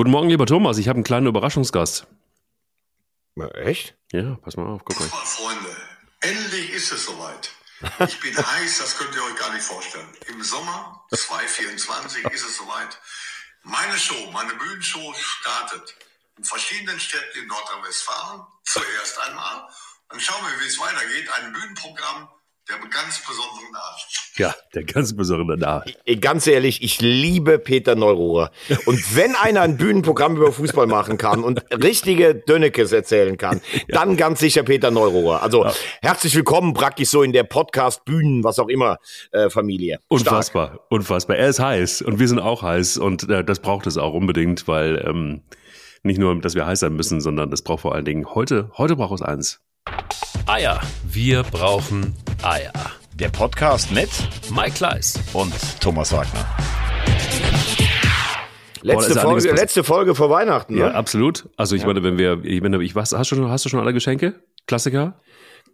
Guten Morgen, lieber Thomas. Ich habe einen kleinen Überraschungsgast. Na, echt? Ja, pass mal auf, guck mal. Freunde, endlich ist es soweit. Ich bin heiß, das könnt ihr euch gar nicht vorstellen. Im Sommer 2024 ist es soweit. Meine Show, meine Bühnenshow startet in verschiedenen Städten in Nordrhein-Westfalen. Zuerst einmal. Dann schauen wir, wie es weitergeht. Ein Bühnenprogramm der ganz besonderen Art. Ja, der ganz besondere Art. Ganz ehrlich, ich liebe Peter Neururer. Und wenn einer ein Bühnenprogramm über Fußball machen kann und richtige Dönnekes erzählen kann, ja. dann ganz sicher Peter Neururer. Also ja. herzlich willkommen praktisch so in der Podcast, Bühnen, was auch immer, äh, Familie. Unfassbar, Stark. unfassbar. Er ist heiß und wir sind auch heiß und äh, das braucht es auch unbedingt, weil ähm, nicht nur, dass wir heiß sein müssen, sondern es braucht vor allen Dingen heute, heute braucht es eins. Eier. Wir brauchen Eier. Der Podcast mit Mike Kleiss und Thomas Wagner. Letzte, oh, Folge, letzte Folge vor Weihnachten, ne? Ja, absolut. Also ich ja. meine, wenn wir, ich meine, ich was, hast du schon, hast du schon alle Geschenke? Klassiker?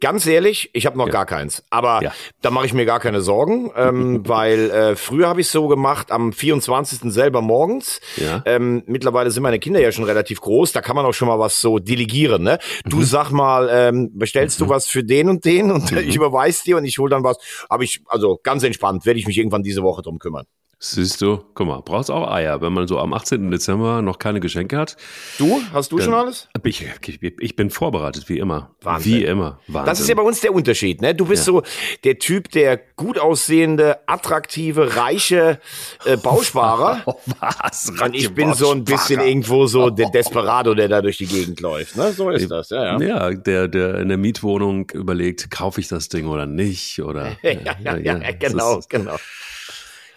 Ganz ehrlich, ich habe noch ja. gar keins. Aber ja. da mache ich mir gar keine Sorgen, ähm, weil äh, früher habe ich so gemacht, am 24. selber morgens. Ja. Ähm, mittlerweile sind meine Kinder ja schon relativ groß, da kann man auch schon mal was so delegieren. Ne? Du mhm. sag mal, ähm, bestellst mhm. du was für den und den und mhm. ich überweis dir und ich hole dann was. Habe ich, also ganz entspannt, werde ich mich irgendwann diese Woche drum kümmern. Siehst du, guck mal, brauchst auch Eier, wenn man so am 18. Dezember noch keine Geschenke hat. Du? Hast du schon alles? Ich, ich, ich, bin vorbereitet, wie immer. Wahnsinn. Wie immer. Wahnsinn. Das ist ja bei uns der Unterschied, ne? Du bist ja. so der Typ, der gut aussehende, attraktive, reiche äh, Bausparer. Oh, was? Und ich bin so ein bisschen irgendwo so der Desperado, der da durch die Gegend läuft, ne? So ist das, ja, ja. Ja, der, der in der Mietwohnung überlegt, kaufe ich das Ding oder nicht, oder? ja, ja, ja, ja, genau, genau.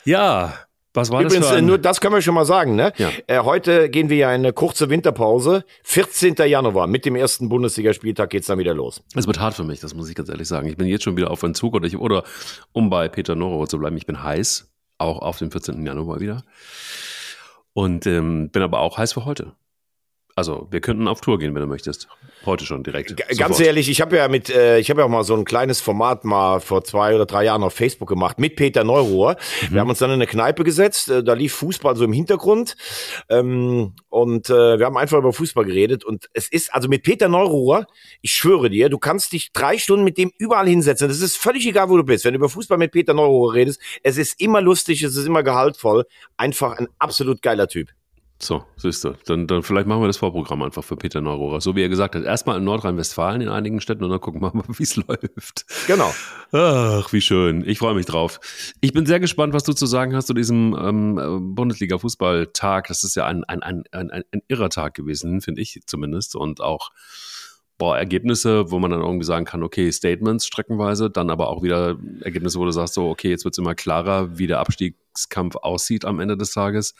Ja, was war Übrigens, das? Übrigens, nur das können wir schon mal sagen. Ne? Ja. Äh, heute gehen wir ja in eine kurze Winterpause. 14. Januar, mit dem ersten Bundesligaspieltag geht's dann wieder los. Es wird hart für mich, das muss ich ganz ehrlich sagen. Ich bin jetzt schon wieder auf Entzug oder, ich, oder um bei Peter Noro zu bleiben, ich bin heiß, auch auf dem 14. Januar wieder. Und ähm, bin aber auch heiß für heute. Also, wir könnten auf Tour gehen, wenn du möchtest. Heute schon direkt. G ganz sofort. ehrlich, ich habe ja mit, äh, ich habe ja auch mal so ein kleines Format mal vor zwei oder drei Jahren auf Facebook gemacht mit Peter Neuruhr. Mhm. Wir haben uns dann in eine Kneipe gesetzt, äh, da lief Fußball so im Hintergrund ähm, und äh, wir haben einfach über Fußball geredet und es ist also mit Peter Neuruhr, ich schwöre dir, du kannst dich drei Stunden mit dem überall hinsetzen. Das ist völlig egal, wo du bist. Wenn du über Fußball mit Peter Neuruhr redest, es ist immer lustig, es ist immer gehaltvoll, einfach ein absolut geiler Typ. So, siehst du. Dann, dann vielleicht machen wir das Vorprogramm einfach für Peter Neurohrer. So wie er gesagt hat, erstmal in Nordrhein-Westfalen in einigen Städten und dann gucken wir mal, wie es läuft. Genau. Ach, wie schön. Ich freue mich drauf. Ich bin sehr gespannt, was du zu sagen hast zu diesem ähm, Bundesliga-Fußballtag. Das ist ja ein, ein, ein, ein, ein irrer Tag gewesen, finde ich zumindest. Und auch boah, Ergebnisse, wo man dann irgendwie sagen kann, okay, Statements streckenweise, dann aber auch wieder Ergebnisse, wo du sagst, so, okay, jetzt wird es immer klarer, wie der Abstiegskampf aussieht am Ende des Tages.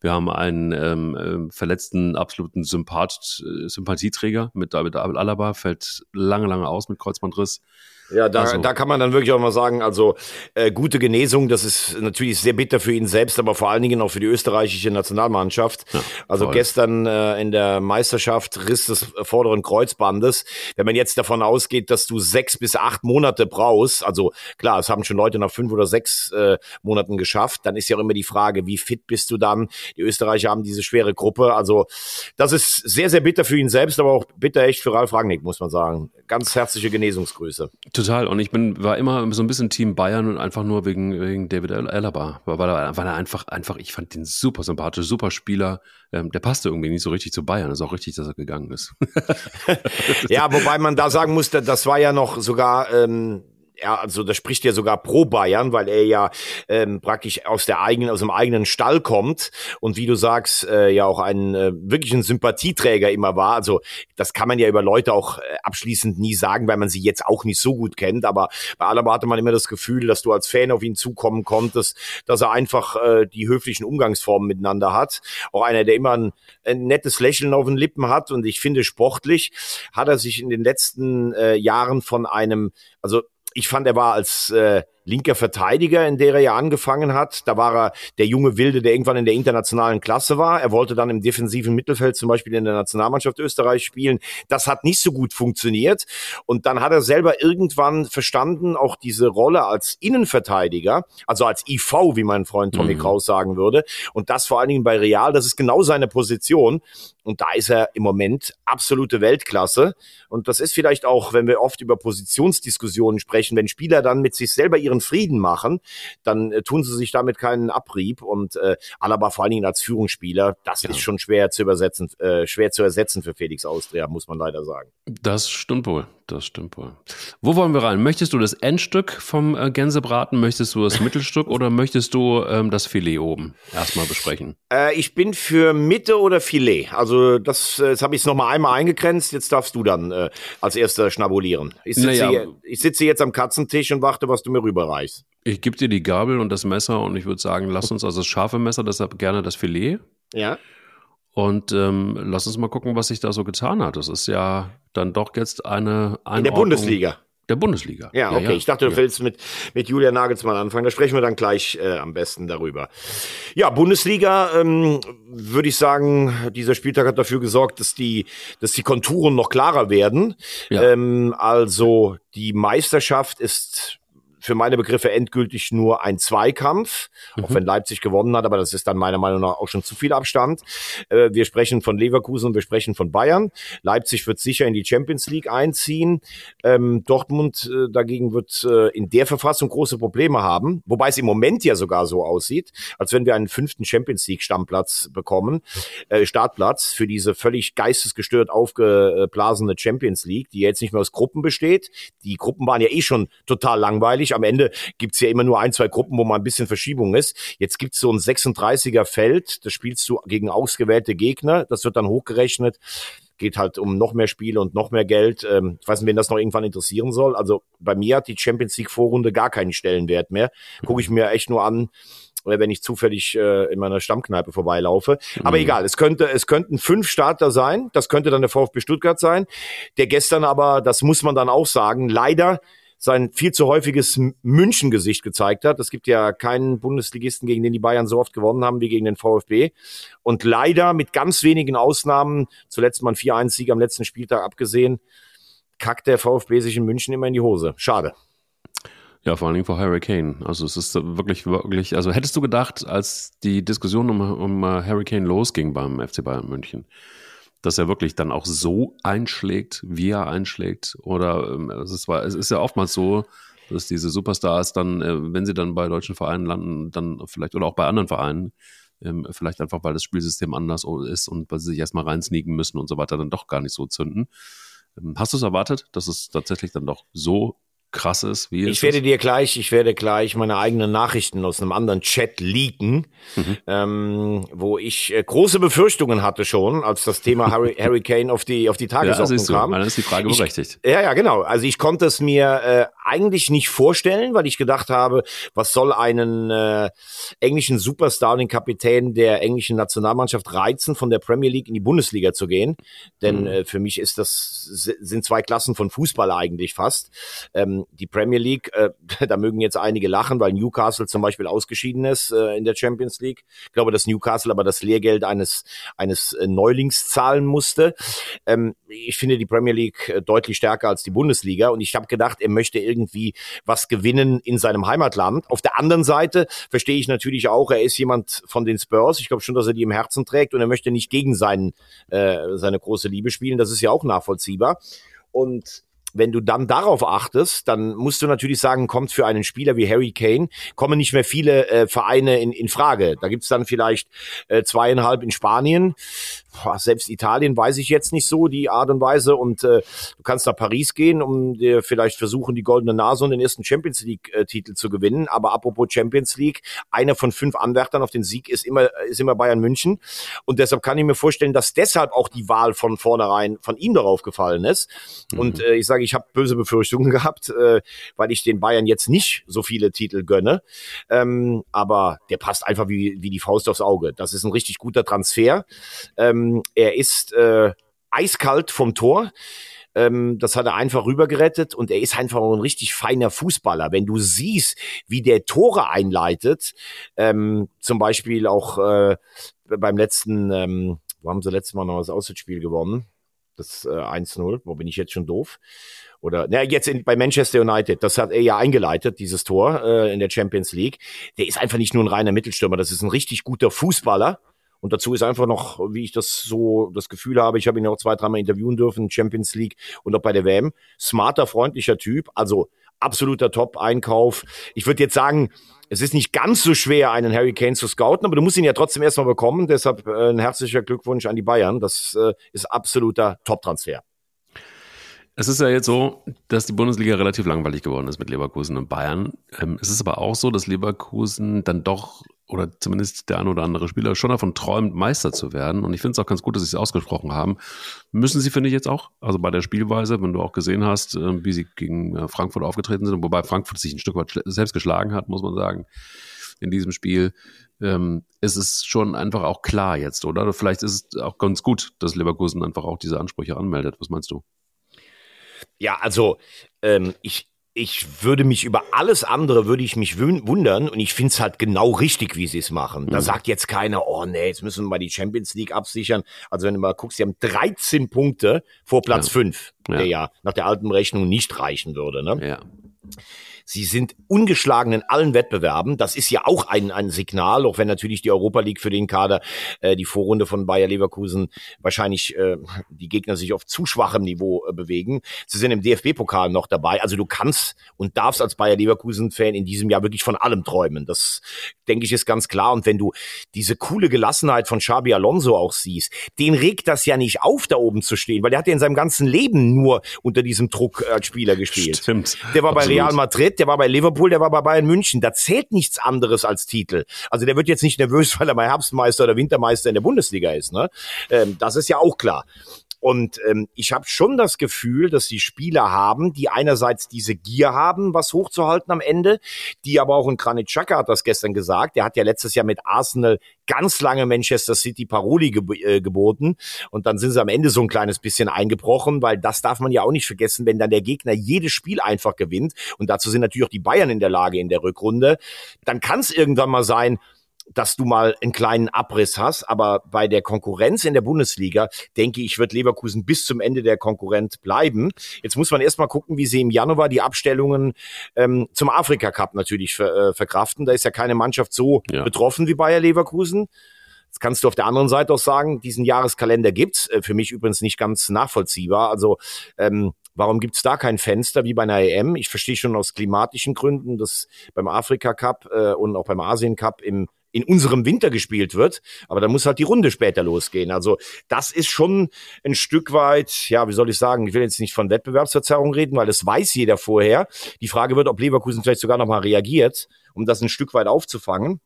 Wir haben einen ähm, äh, verletzten absoluten Sympath äh, Sympathieträger mit David Alaba, fällt lange, lange aus mit Kreuzbandriss. Ja, da, also. da kann man dann wirklich auch mal sagen, also äh, gute Genesung, das ist natürlich sehr bitter für ihn selbst, aber vor allen Dingen auch für die österreichische Nationalmannschaft. Ja, also voll. gestern äh, in der Meisterschaft Riss des vorderen Kreuzbandes. Wenn man jetzt davon ausgeht, dass du sechs bis acht Monate brauchst, also klar, es haben schon Leute nach fünf oder sechs äh, Monaten geschafft, dann ist ja auch immer die Frage, wie fit bist du dann? Die Österreicher haben diese schwere Gruppe, also das ist sehr, sehr bitter für ihn selbst, aber auch bitter echt für Ralf Rangnick, muss man sagen. Ganz herzliche Genesungsgrüße. Total. Und ich bin, war immer so ein bisschen Team Bayern und einfach nur wegen, wegen David Alaba. Weil er, weil er einfach, einfach, ich fand den super sympathisch, super Spieler. Ähm, der passte irgendwie nicht so richtig zu Bayern. ist auch richtig, dass er gegangen ist. ja, wobei man da sagen musste, das war ja noch sogar, ähm, ja, also das spricht ja sogar pro Bayern, weil er ja ähm, praktisch aus der eigenen, aus dem eigenen Stall kommt und wie du sagst, äh, ja auch ein äh, wirklich ein Sympathieträger immer war. Also das kann man ja über Leute auch äh, abschließend nie sagen, weil man sie jetzt auch nicht so gut kennt. Aber bei Alaba hatte man immer das Gefühl, dass du als Fan auf ihn zukommen konntest, dass er einfach äh, die höflichen Umgangsformen miteinander hat. Auch einer, der immer ein, ein nettes Lächeln auf den Lippen hat und ich finde sportlich hat er sich in den letzten äh, Jahren von einem, also ich fand, er war als äh, linker Verteidiger, in der er ja angefangen hat. Da war er der junge Wilde, der irgendwann in der internationalen Klasse war. Er wollte dann im defensiven Mittelfeld zum Beispiel in der Nationalmannschaft Österreich spielen. Das hat nicht so gut funktioniert. Und dann hat er selber irgendwann verstanden, auch diese Rolle als Innenverteidiger, also als IV, wie mein Freund Tommy mhm. Kraus sagen würde. Und das vor allen Dingen bei Real, das ist genau seine Position. Und da ist er im Moment absolute Weltklasse. Und das ist vielleicht auch, wenn wir oft über Positionsdiskussionen sprechen, wenn Spieler dann mit sich selber ihren Frieden machen, dann äh, tun sie sich damit keinen Abrieb. Und äh, Alaba vor allen Dingen als Führungsspieler, das ja. ist schon schwer zu übersetzen, äh, schwer zu ersetzen für Felix Austria, muss man leider sagen. Das stimmt wohl. Das stimmt wohl. Wo wollen wir rein? Möchtest du das Endstück vom äh, Gänsebraten? Möchtest du das Mittelstück oder möchtest du ähm, das Filet oben erstmal besprechen? Äh, ich bin für Mitte oder Filet. Also das, äh, jetzt habe ich es nochmal einmal eingegrenzt. Jetzt darfst du dann äh, als erster schnabulieren. Ich sitze, naja. hier, ich sitze jetzt am Katzentisch und warte, was du mir rüberreichst. Ich gebe dir die Gabel und das Messer und ich würde sagen, lass uns also das scharfe Messer, deshalb gerne das Filet. Ja. Und ähm, lass uns mal gucken, was sich da so getan hat. Das ist ja dann doch jetzt eine Einordnung In der Bundesliga. Der Bundesliga. Ja, okay. Ja, ja. Ich dachte, du ja. willst mit, mit Julian Nagelsmann anfangen. Da sprechen wir dann gleich äh, am besten darüber. Ja, Bundesliga, ähm, würde ich sagen, dieser Spieltag hat dafür gesorgt, dass die, dass die Konturen noch klarer werden. Ja. Ähm, also die Meisterschaft ist für meine Begriffe endgültig nur ein Zweikampf, mhm. auch wenn Leipzig gewonnen hat, aber das ist dann meiner Meinung nach auch schon zu viel Abstand. Äh, wir sprechen von Leverkusen und wir sprechen von Bayern. Leipzig wird sicher in die Champions League einziehen. Ähm, Dortmund äh, dagegen wird äh, in der Verfassung große Probleme haben, wobei es im Moment ja sogar so aussieht, als wenn wir einen fünften Champions League Stammplatz bekommen, äh, Startplatz für diese völlig geistesgestört aufgeblasene Champions League, die jetzt nicht mehr aus Gruppen besteht. Die Gruppen waren ja eh schon total langweilig nicht. Am Ende gibt's ja immer nur ein, zwei Gruppen, wo mal ein bisschen Verschiebung ist. Jetzt gibt's so ein 36er Feld, das spielst du gegen ausgewählte Gegner. Das wird dann hochgerechnet geht halt um noch mehr Spiele und noch mehr Geld. Ähm, ich weiß nicht, wen das noch irgendwann interessieren soll. Also bei mir hat die Champions League Vorrunde gar keinen Stellenwert mehr. Gucke ich mir echt nur an, äh, wenn ich zufällig äh, in meiner Stammkneipe vorbeilaufe. Aber mhm. egal, es könnte, es könnten fünf Starter sein. Das könnte dann der VfB Stuttgart sein. Der gestern aber, das muss man dann auch sagen, leider sein viel zu häufiges München-Gesicht gezeigt hat. Es gibt ja keinen Bundesligisten, gegen den die Bayern so oft gewonnen haben wie gegen den VfB. Und leider mit ganz wenigen Ausnahmen, zuletzt mal ein 4-1-Sieg am letzten Spieltag abgesehen, kackt der VfB sich in München immer in die Hose. Schade. Ja, vor allen Dingen vor Harry Kane. Also es ist wirklich, wirklich, also hättest du gedacht, als die Diskussion um, um Harry Kane losging beim FC Bayern München, dass er wirklich dann auch so einschlägt, wie er einschlägt. Oder ähm, es, ist, es ist ja oftmals so, dass diese Superstars dann, äh, wenn sie dann bei deutschen Vereinen landen, dann vielleicht oder auch bei anderen Vereinen, ähm, vielleicht einfach, weil das Spielsystem anders ist und weil sie sich erstmal reinsneaken müssen und so weiter, dann doch gar nicht so zünden. Ähm, hast du es erwartet, dass es tatsächlich dann doch so krass ist? Wie ich werde es? dir gleich, ich werde gleich meine eigenen Nachrichten aus einem anderen Chat leaken, mhm. ähm, wo ich äh, große Befürchtungen hatte schon, als das Thema Harry, Harry Kane auf die auf die Tagesordnung ja, kam. Dann ist die Frage berechtigt. Ich, ja, ja, genau. Also ich konnte es mir äh, eigentlich nicht vorstellen, weil ich gedacht habe, was soll einen äh, englischen Superstar, den Kapitän der englischen Nationalmannschaft reizen, von der Premier League in die Bundesliga zu gehen? Denn mhm. äh, für mich ist das sind zwei Klassen von Fußball eigentlich fast. Ähm, die Premier League, äh, da mögen jetzt einige lachen, weil Newcastle zum Beispiel ausgeschieden ist äh, in der Champions League. Ich glaube, dass Newcastle aber das Lehrgeld eines, eines äh, Neulings zahlen musste. Ähm, ich finde die Premier League äh, deutlich stärker als die Bundesliga und ich habe gedacht, er möchte irgendwie was gewinnen in seinem Heimatland. Auf der anderen Seite verstehe ich natürlich auch, er ist jemand von den Spurs. Ich glaube schon, dass er die im Herzen trägt und er möchte nicht gegen seinen, äh, seine große Liebe spielen. Das ist ja auch nachvollziehbar. Und wenn du dann darauf achtest, dann musst du natürlich sagen, kommt für einen Spieler wie Harry Kane, kommen nicht mehr viele äh, Vereine in, in Frage. Da gibt's dann vielleicht äh, zweieinhalb in Spanien. Boah, selbst Italien weiß ich jetzt nicht so, die Art und Weise. Und äh, du kannst nach Paris gehen, um dir vielleicht versuchen, die goldene Nase und den ersten Champions League-Titel äh, zu gewinnen. Aber apropos Champions League, einer von fünf Anwärtern auf den Sieg ist immer, ist immer Bayern München. Und deshalb kann ich mir vorstellen, dass deshalb auch die Wahl von vornherein von ihm darauf gefallen ist. Mhm. Und äh, ich sage, ich habe böse Befürchtungen gehabt, äh, weil ich den Bayern jetzt nicht so viele Titel gönne. Ähm, aber der passt einfach wie, wie die Faust aufs Auge. Das ist ein richtig guter Transfer. Ähm, er ist äh, eiskalt vom Tor. Ähm, das hat er einfach rübergerettet und er ist einfach ein richtig feiner Fußballer. Wenn du siehst, wie der Tore einleitet, ähm, zum Beispiel auch äh, beim letzten, ähm, wo haben sie letztes Mal noch das Auswärtsspiel gewonnen? Das äh, 1-0, wo bin ich jetzt schon doof? Oder na, jetzt in, bei Manchester United, das hat er ja eingeleitet, dieses Tor äh, in der Champions League. Der ist einfach nicht nur ein reiner Mittelstürmer, das ist ein richtig guter Fußballer. Und dazu ist einfach noch, wie ich das so das Gefühl habe, ich habe ihn auch zwei, dreimal interviewen dürfen, Champions League und auch bei der WM. Smarter, freundlicher Typ, also absoluter Top-Einkauf. Ich würde jetzt sagen, es ist nicht ganz so schwer, einen Harry Kane zu scouten, aber du musst ihn ja trotzdem erstmal bekommen. Deshalb äh, ein herzlicher Glückwunsch an die Bayern. Das äh, ist absoluter Top-Transfer. Es ist ja jetzt so, dass die Bundesliga relativ langweilig geworden ist mit Leverkusen und Bayern. Ähm, es ist aber auch so, dass Leverkusen dann doch oder zumindest der ein oder andere Spieler schon davon träumt, Meister zu werden. Und ich finde es auch ganz gut, dass sie es ausgesprochen haben. Müssen sie, finde ich, jetzt auch. Also bei der Spielweise, wenn du auch gesehen hast, äh, wie sie gegen äh, Frankfurt aufgetreten sind, wobei Frankfurt sich ein Stück weit selbst geschlagen hat, muss man sagen, in diesem Spiel, ähm, ist es schon einfach auch klar jetzt, oder? Vielleicht ist es auch ganz gut, dass Leverkusen einfach auch diese Ansprüche anmeldet. Was meinst du? Ja, also ähm, ich, ich würde mich über alles andere würde ich mich wundern und ich finde es halt genau richtig, wie sie es machen. Da mhm. sagt jetzt keiner, oh nee, jetzt müssen wir mal die Champions League absichern. Also wenn du mal guckst, sie haben 13 Punkte vor Platz ja. 5, ja. der ja nach der alten Rechnung nicht reichen würde. Ne? Ja. Sie sind ungeschlagen in allen Wettbewerben. Das ist ja auch ein, ein Signal, auch wenn natürlich die Europa League für den Kader äh, die Vorrunde von Bayer Leverkusen wahrscheinlich äh, die Gegner sich auf zu schwachem Niveau äh, bewegen. Sie sind im DFB-Pokal noch dabei. Also du kannst und darfst als Bayer Leverkusen-Fan in diesem Jahr wirklich von allem träumen. Das denke ich ist ganz klar. Und wenn du diese coole Gelassenheit von Xabi Alonso auch siehst, den regt das ja nicht auf, da oben zu stehen, weil der hat ja in seinem ganzen Leben nur unter diesem Druck als Spieler gespielt. Stimmt. Der war Absolut. bei Real Madrid, der war bei Liverpool, der war bei Bayern München. Da zählt nichts anderes als Titel. Also der wird jetzt nicht nervös, weil er mal Herbstmeister oder Wintermeister in der Bundesliga ist. Ne? Ähm, das ist ja auch klar. Und ähm, ich habe schon das Gefühl, dass die Spieler haben, die einerseits diese Gier haben, was hochzuhalten am Ende, die aber auch, und Granit Xhaka hat das gestern gesagt, der hat ja letztes Jahr mit Arsenal ganz lange Manchester City Paroli ge äh, geboten. Und dann sind sie am Ende so ein kleines bisschen eingebrochen, weil das darf man ja auch nicht vergessen, wenn dann der Gegner jedes Spiel einfach gewinnt. Und dazu sind natürlich auch die Bayern in der Lage in der Rückrunde, dann kann es irgendwann mal sein, dass du mal einen kleinen Abriss hast. Aber bei der Konkurrenz in der Bundesliga, denke ich, wird Leverkusen bis zum Ende der Konkurrent bleiben. Jetzt muss man erstmal gucken, wie sie im Januar die Abstellungen ähm, zum Afrika Cup natürlich ver, äh, verkraften. Da ist ja keine Mannschaft so ja. betroffen wie Bayer Leverkusen. Jetzt kannst du auf der anderen Seite auch sagen, diesen Jahreskalender gibt's. Äh, für mich übrigens nicht ganz nachvollziehbar. Also ähm, Warum gibt's da kein Fenster wie bei einer EM? Ich verstehe schon aus klimatischen Gründen, dass beim Afrika Cup äh, und auch beim Asien Cup im in unserem Winter gespielt wird, aber da muss halt die Runde später losgehen. Also das ist schon ein Stück weit, ja, wie soll ich sagen, ich will jetzt nicht von Wettbewerbsverzerrung reden, weil das weiß jeder vorher. Die Frage wird, ob Leverkusen vielleicht sogar nochmal reagiert, um das ein Stück weit aufzufangen.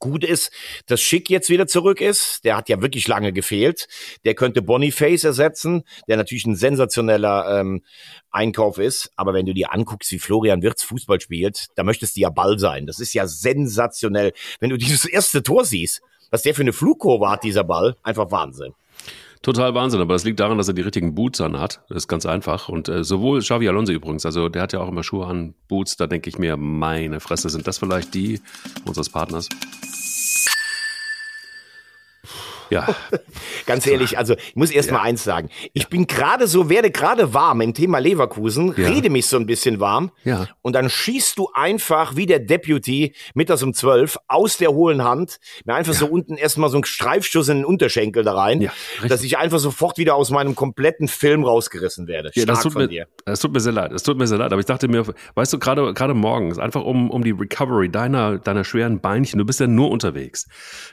Gut ist, dass Schick jetzt wieder zurück ist. Der hat ja wirklich lange gefehlt. Der könnte Boniface ersetzen, der natürlich ein sensationeller ähm, Einkauf ist. Aber wenn du dir anguckst, wie Florian Wirtz Fußball spielt, da möchtest du ja Ball sein. Das ist ja sensationell. Wenn du dieses erste Tor siehst, was der für eine Flugkurve hat, dieser Ball, einfach Wahnsinn. Total Wahnsinn, aber das liegt daran, dass er die richtigen Boots an hat. Das ist ganz einfach. Und äh, sowohl Xavi Alonso übrigens, also der hat ja auch immer Schuhe an, Boots, da denke ich mir, meine Fresse, sind das vielleicht die unseres Partners? Ja. Ganz ehrlich, also ich muss erst ja. mal eins sagen. Ich ja. bin gerade so, werde gerade warm im Thema Leverkusen, ja. rede mich so ein bisschen warm. Ja. Und dann schießt du einfach wie der Deputy mittags um zwölf aus der hohlen Hand, mir einfach so unten erstmal so einen Streifschuss in den Unterschenkel da rein, ja, dass ich einfach sofort wieder aus meinem kompletten Film rausgerissen werde. Stark das tut von mir, dir. Es tut mir sehr leid. Es tut mir sehr leid. Aber ich dachte mir, weißt du, gerade, gerade morgens, einfach um, um die Recovery deiner, deiner schweren Beinchen, du bist ja nur unterwegs.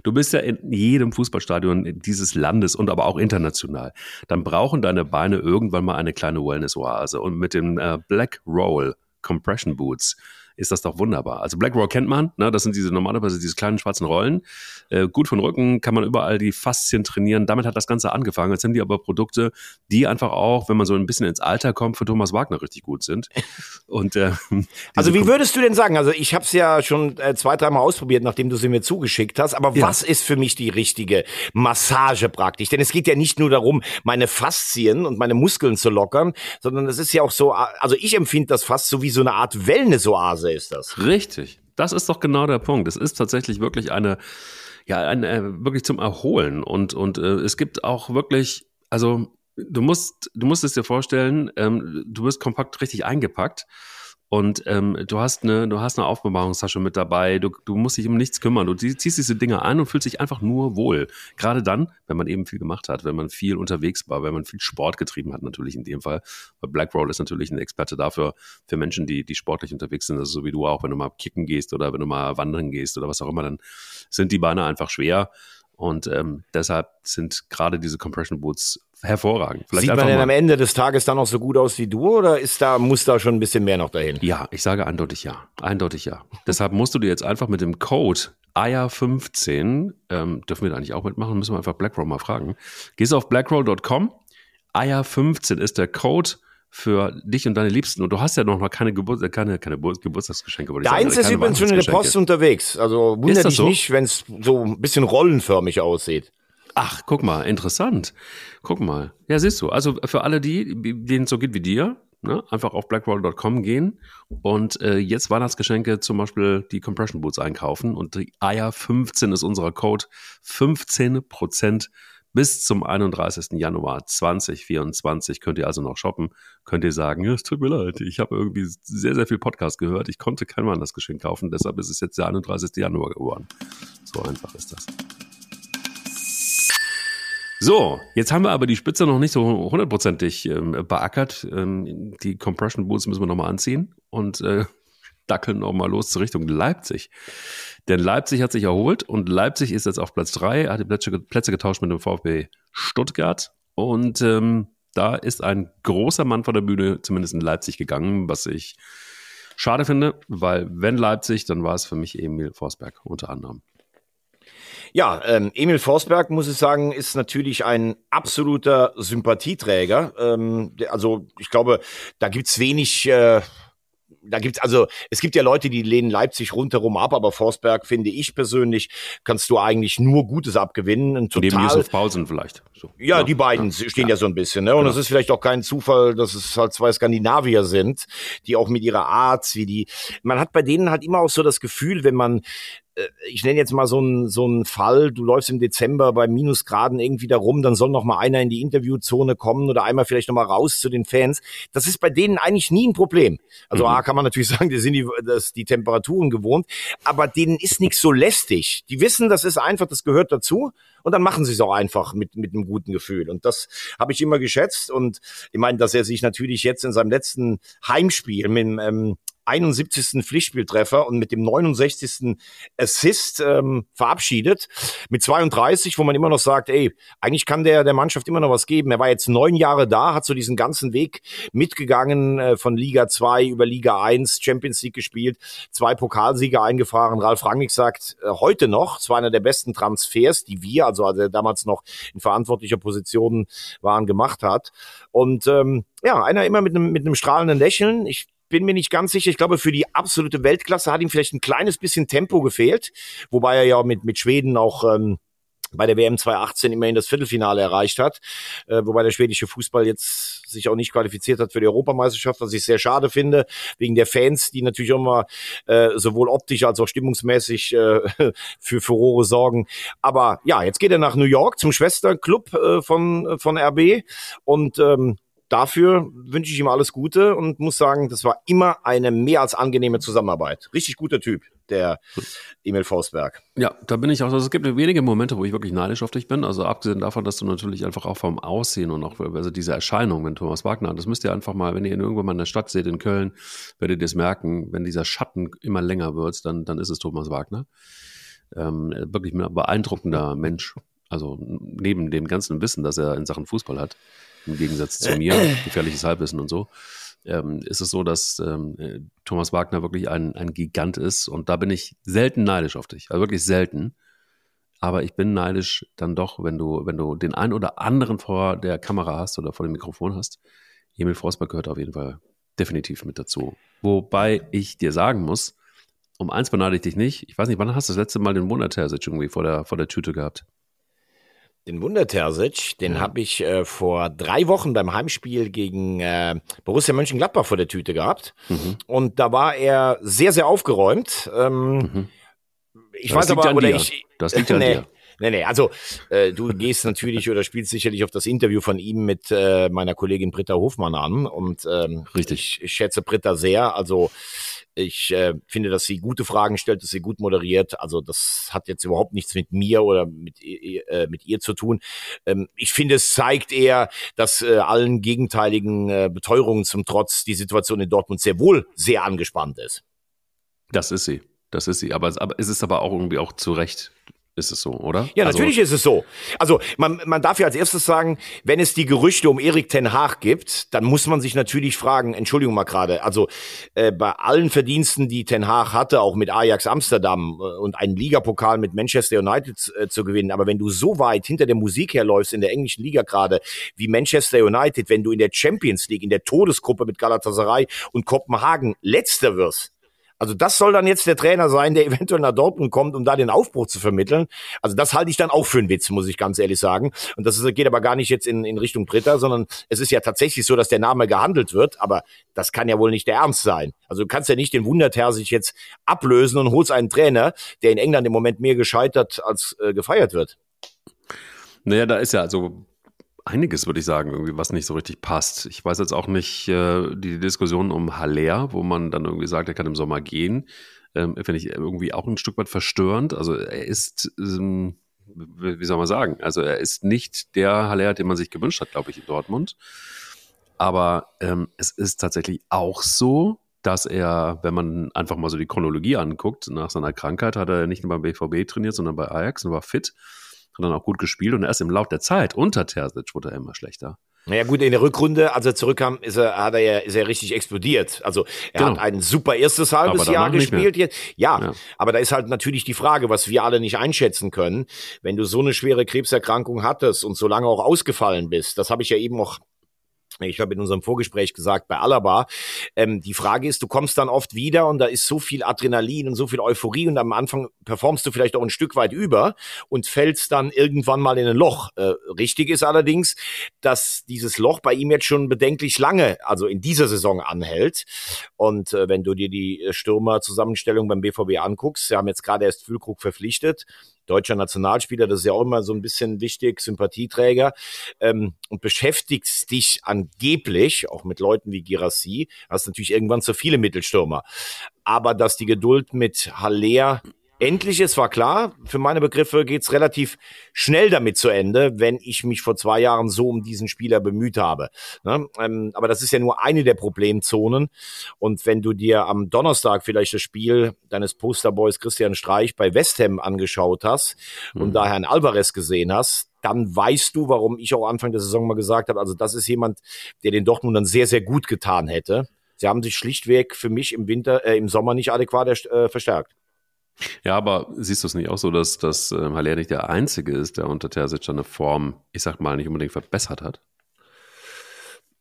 Du bist ja in jedem Fußballstadion Stadion dieses Landes und aber auch international, dann brauchen deine Beine irgendwann mal eine kleine Wellness-Oase. Und mit dem äh, Black Roll Compression Boots ist das doch wunderbar. Also Black Raw kennt man, ne? das sind diese normalerweise diese kleinen schwarzen Rollen. Äh, gut von Rücken kann man überall die Faszien trainieren. Damit hat das Ganze angefangen. Jetzt haben die aber Produkte, die einfach auch, wenn man so ein bisschen ins Alter kommt, für Thomas Wagner richtig gut sind. Und äh, also wie würdest du denn sagen? Also ich habe es ja schon äh, zwei, dreimal ausprobiert, nachdem du sie mir zugeschickt hast. Aber ja. was ist für mich die richtige Massage praktisch? Denn es geht ja nicht nur darum, meine Faszien und meine Muskeln zu lockern, sondern es ist ja auch so, also ich empfinde das fast so wie so eine Art Wellnessoase ist das. Richtig. Das ist doch genau der Punkt. Es ist tatsächlich wirklich eine, ja, eine, äh, wirklich zum Erholen und, und äh, es gibt auch wirklich, also du musst, du musst es dir vorstellen, ähm, du wirst kompakt richtig eingepackt und ähm, du hast eine, du hast eine Aufbewahrungstasche mit dabei. Du, du musst dich um nichts kümmern. Du ziehst diese Dinge an und fühlst dich einfach nur wohl. Gerade dann, wenn man eben viel gemacht hat, wenn man viel unterwegs war, wenn man viel Sport getrieben hat, natürlich in dem Fall. Weil Blackroll ist natürlich ein Experte dafür für Menschen, die, die sportlich unterwegs sind. Also so wie du auch, wenn du mal kicken gehst oder wenn du mal wandern gehst oder was auch immer, dann sind die Beine einfach schwer. Und ähm, deshalb sind gerade diese Compression Boots hervorragend. Vielleicht Sieht man denn am Ende des Tages dann noch so gut aus wie du oder ist da, muss da schon ein bisschen mehr noch dahin? Ja, ich sage eindeutig ja. Eindeutig ja. Deshalb musst du dir jetzt einfach mit dem Code AYA15, ähm, dürfen wir da eigentlich auch mitmachen, müssen wir einfach BlackRoll mal fragen. Gehst auf blackroll.com, AYA15 ist der Code für dich und deine Liebsten. Und du hast ja noch mal keine, Geburt, äh, keine, keine Geburtstagsgeschenke. Deins ist übrigens schon in der Post unterwegs. Also wundert dich so? nicht, wenn es so ein bisschen rollenförmig aussieht. Ach, guck mal, interessant. Guck mal. Ja, siehst du. Also für alle die, denen es so geht wie dir, ne, einfach auf blackroll.com gehen und äh, jetzt Weihnachtsgeschenke zum Beispiel die Compression Boots einkaufen und die Eier 15 ist unser Code. 15 Prozent bis zum 31. Januar 2024 könnt ihr also noch shoppen. Könnt ihr sagen, es tut mir leid, ich habe irgendwie sehr, sehr viel Podcast gehört. Ich konnte kein Weihnachtsgeschenk kaufen, deshalb ist es jetzt der 31. Januar geworden. So einfach ist das. So, jetzt haben wir aber die Spitze noch nicht so hundertprozentig ähm, beackert. Ähm, die Compression Boots müssen wir nochmal anziehen und äh, dackeln nochmal los zur Richtung Leipzig. Denn Leipzig hat sich erholt und Leipzig ist jetzt auf Platz drei, hat die Plätze, Plätze getauscht mit dem VfB Stuttgart. Und ähm, da ist ein großer Mann vor der Bühne, zumindest in Leipzig, gegangen, was ich schade finde, weil wenn Leipzig, dann war es für mich Emil Forsberg unter anderem. Ja, ähm, Emil Forsberg, muss ich sagen, ist natürlich ein absoluter Sympathieträger. Ähm, also ich glaube, da gibt's wenig... Äh da gibt's also, es gibt ja Leute, die lehnen Leipzig rundherum ab, aber Forsberg finde ich persönlich, kannst du eigentlich nur Gutes abgewinnen. Ein total, Neben Yusuf Pausen vielleicht. So. Ja, ja, die beiden ja, stehen ja. ja. so ein bisschen. Ne? Und es genau. ist vielleicht auch kein Zufall, dass es halt zwei Skandinavier sind, die auch mit ihrer Art, wie die, man hat bei denen halt immer auch so das Gefühl, wenn man ich nenne jetzt mal so einen so einen Fall, du läufst im Dezember bei Minusgraden irgendwie da rum, dann soll noch mal einer in die Interviewzone kommen oder einmal vielleicht noch mal raus zu den Fans. Das ist bei denen eigentlich nie ein Problem. Also mhm. A, kann man natürlich sagen, die sind die, das, die Temperaturen gewohnt, aber denen ist nichts so lästig. Die wissen, das ist einfach, das gehört dazu und dann machen sie es auch einfach mit, mit einem guten Gefühl. Und das habe ich immer geschätzt und ich meine, dass er sich natürlich jetzt in seinem letzten Heimspiel mit dem ähm, 71. Pflichtspieltreffer und mit dem 69. Assist ähm, verabschiedet. Mit 32, wo man immer noch sagt, ey, eigentlich kann der der Mannschaft immer noch was geben. Er war jetzt neun Jahre da, hat so diesen ganzen Weg mitgegangen äh, von Liga 2 über Liga 1, Champions League gespielt, zwei Pokalsieger eingefahren. Ralf Rangnick sagt äh, heute noch, es war einer der besten Transfers, die wir, also als er damals noch in verantwortlicher Position waren, gemacht hat. Und ähm, ja, einer immer mit einem mit einem strahlenden Lächeln. Ich bin mir nicht ganz sicher. Ich glaube, für die absolute Weltklasse hat ihm vielleicht ein kleines bisschen Tempo gefehlt, wobei er ja mit, mit Schweden auch ähm, bei der WM 2018 immerhin das Viertelfinale erreicht hat, äh, wobei der schwedische Fußball jetzt sich auch nicht qualifiziert hat für die Europameisterschaft, was ich sehr schade finde, wegen der Fans, die natürlich auch immer äh, sowohl optisch als auch stimmungsmäßig äh, für Furore sorgen. Aber ja, jetzt geht er nach New York zum Schwesterclub äh, von, von RB und ähm, dafür wünsche ich ihm alles Gute und muss sagen, das war immer eine mehr als angenehme Zusammenarbeit. Richtig guter Typ, der Emil Faustberg. Ja, da bin ich auch. Also es gibt wenige Momente, wo ich wirklich neidisch auf dich bin. Also abgesehen davon, dass du natürlich einfach auch vom Aussehen und auch also diese Erscheinung, wenn Thomas Wagner, das müsst ihr einfach mal, wenn ihr ihn irgendwann mal in der Stadt seht, in Köln, werdet ihr das merken, wenn dieser Schatten immer länger wird, dann, dann ist es Thomas Wagner. Ähm, wirklich ein beeindruckender Mensch. Also neben dem ganzen Wissen, das er in Sachen Fußball hat im Gegensatz zu mir, gefährliches Halbwissen und so. ähm, ist es so, dass ähm, äh, Thomas Wagner wirklich ein, ein Gigant ist. Und da bin ich selten neidisch auf dich. Also wirklich selten. Aber ich bin neidisch dann doch, wenn du, wenn du den einen oder anderen vor der Kamera hast oder vor dem Mikrofon hast. Emil Forsberg gehört auf jeden Fall definitiv mit dazu. Wobei ich dir sagen muss, um eins beneide ich dich nicht. Ich weiß nicht, wann hast du das letzte Mal den Wundertersic irgendwie vor der, vor der Tüte gehabt? Den Wundertersic, den ja. habe ich äh, vor drei Wochen beim Heimspiel gegen äh, Borussia Mönchengladbach vor der Tüte gehabt. Mhm. Und da war er sehr, sehr aufgeräumt. Ähm, mhm. Ich das weiß aber, oder dir. ich. Das liegt an nee, dir. Nee, nee, also äh, du gehst natürlich oder spielst sicherlich auf das Interview von ihm mit äh, meiner Kollegin Britta Hofmann an. Und ähm, Richtig. Ich, ich schätze Britta sehr. Also ich äh, finde, dass sie gute Fragen stellt, dass sie gut moderiert. Also das hat jetzt überhaupt nichts mit mir oder mit, äh, mit ihr zu tun. Ähm, ich finde, es zeigt eher, dass äh, allen gegenteiligen äh, Beteuerungen zum Trotz die Situation in Dortmund sehr wohl sehr angespannt ist. Das ist sie. Das ist sie. Aber, aber es ist aber auch irgendwie auch zu Recht ist es so, oder? Ja, also, natürlich ist es so. Also man, man darf ja als erstes sagen, wenn es die Gerüchte um Erik Ten Haag gibt, dann muss man sich natürlich fragen, Entschuldigung mal gerade, also äh, bei allen Verdiensten, die Ten Haag hatte, auch mit Ajax Amsterdam äh, und einen Ligapokal mit Manchester United äh, zu gewinnen, aber wenn du so weit hinter der Musik herläufst in der englischen Liga gerade wie Manchester United, wenn du in der Champions League, in der Todesgruppe mit Galatasaray und Kopenhagen letzter wirst, also das soll dann jetzt der Trainer sein, der eventuell nach Dortmund kommt, um da den Aufbruch zu vermitteln. Also das halte ich dann auch für einen Witz, muss ich ganz ehrlich sagen. Und das geht aber gar nicht jetzt in, in Richtung Britta, sondern es ist ja tatsächlich so, dass der Name gehandelt wird. Aber das kann ja wohl nicht der Ernst sein. Also du kannst ja nicht den Wunderterr sich jetzt ablösen und holst einen Trainer, der in England im Moment mehr gescheitert als äh, gefeiert wird. Naja, da ist ja also einiges, würde ich sagen, irgendwie, was nicht so richtig passt. Ich weiß jetzt auch nicht, äh, die Diskussion um Haller, wo man dann irgendwie sagt, er kann im Sommer gehen, ähm, finde ich irgendwie auch ein Stück weit verstörend. Also er ist, ähm, wie soll man sagen, also er ist nicht der Haller, den man sich gewünscht hat, glaube ich, in Dortmund. Aber ähm, es ist tatsächlich auch so, dass er, wenn man einfach mal so die Chronologie anguckt, nach seiner Krankheit hat er nicht nur beim BVB trainiert, sondern bei Ajax und war fit hat dann auch gut gespielt und erst im Lauf der Zeit unter Terzic wurde er immer schlechter. Naja gut, in der Rückrunde, als er zurückkam, ist er, hat er ja, ist er richtig explodiert. Also er genau. hat ein super erstes halbes Jahr gespielt jetzt. Ja, ja, aber da ist halt natürlich die Frage, was wir alle nicht einschätzen können, wenn du so eine schwere Krebserkrankung hattest und so lange auch ausgefallen bist. Das habe ich ja eben auch ich habe in unserem Vorgespräch gesagt, bei Alaba, ähm, die Frage ist, du kommst dann oft wieder und da ist so viel Adrenalin und so viel Euphorie und am Anfang performst du vielleicht auch ein Stück weit über und fällst dann irgendwann mal in ein Loch. Äh, richtig ist allerdings, dass dieses Loch bei ihm jetzt schon bedenklich lange, also in dieser Saison anhält. Und äh, wenn du dir die Stürmer-Zusammenstellung beim BVB anguckst, sie haben jetzt gerade erst Füllkrug verpflichtet, deutscher Nationalspieler, das ist ja auch immer so ein bisschen wichtig, Sympathieträger, ähm, und beschäftigst dich angeblich, auch mit Leuten wie Girassi, hast natürlich irgendwann zu viele Mittelstürmer. Aber dass die Geduld mit Haller endlich, es war klar, für meine Begriffe geht's relativ schnell damit zu Ende, wenn ich mich vor zwei Jahren so um diesen Spieler bemüht habe. Ne? Ähm, aber das ist ja nur eine der Problemzonen. Und wenn du dir am Donnerstag vielleicht das Spiel deines Posterboys Christian Streich bei West Ham angeschaut hast mhm. und da Herrn Alvarez gesehen hast, dann weißt du, warum ich auch Anfang der Saison mal gesagt habe, also das ist jemand, der den Dortmund sehr, sehr gut getan hätte. Sie haben sich schlichtweg für mich im Winter, äh, im Sommer nicht adäquat äh, verstärkt. Ja, aber siehst du es nicht auch so, dass, dass äh, Haller nicht der Einzige ist, der unter Terzic seine Form, ich sag mal, nicht unbedingt verbessert hat?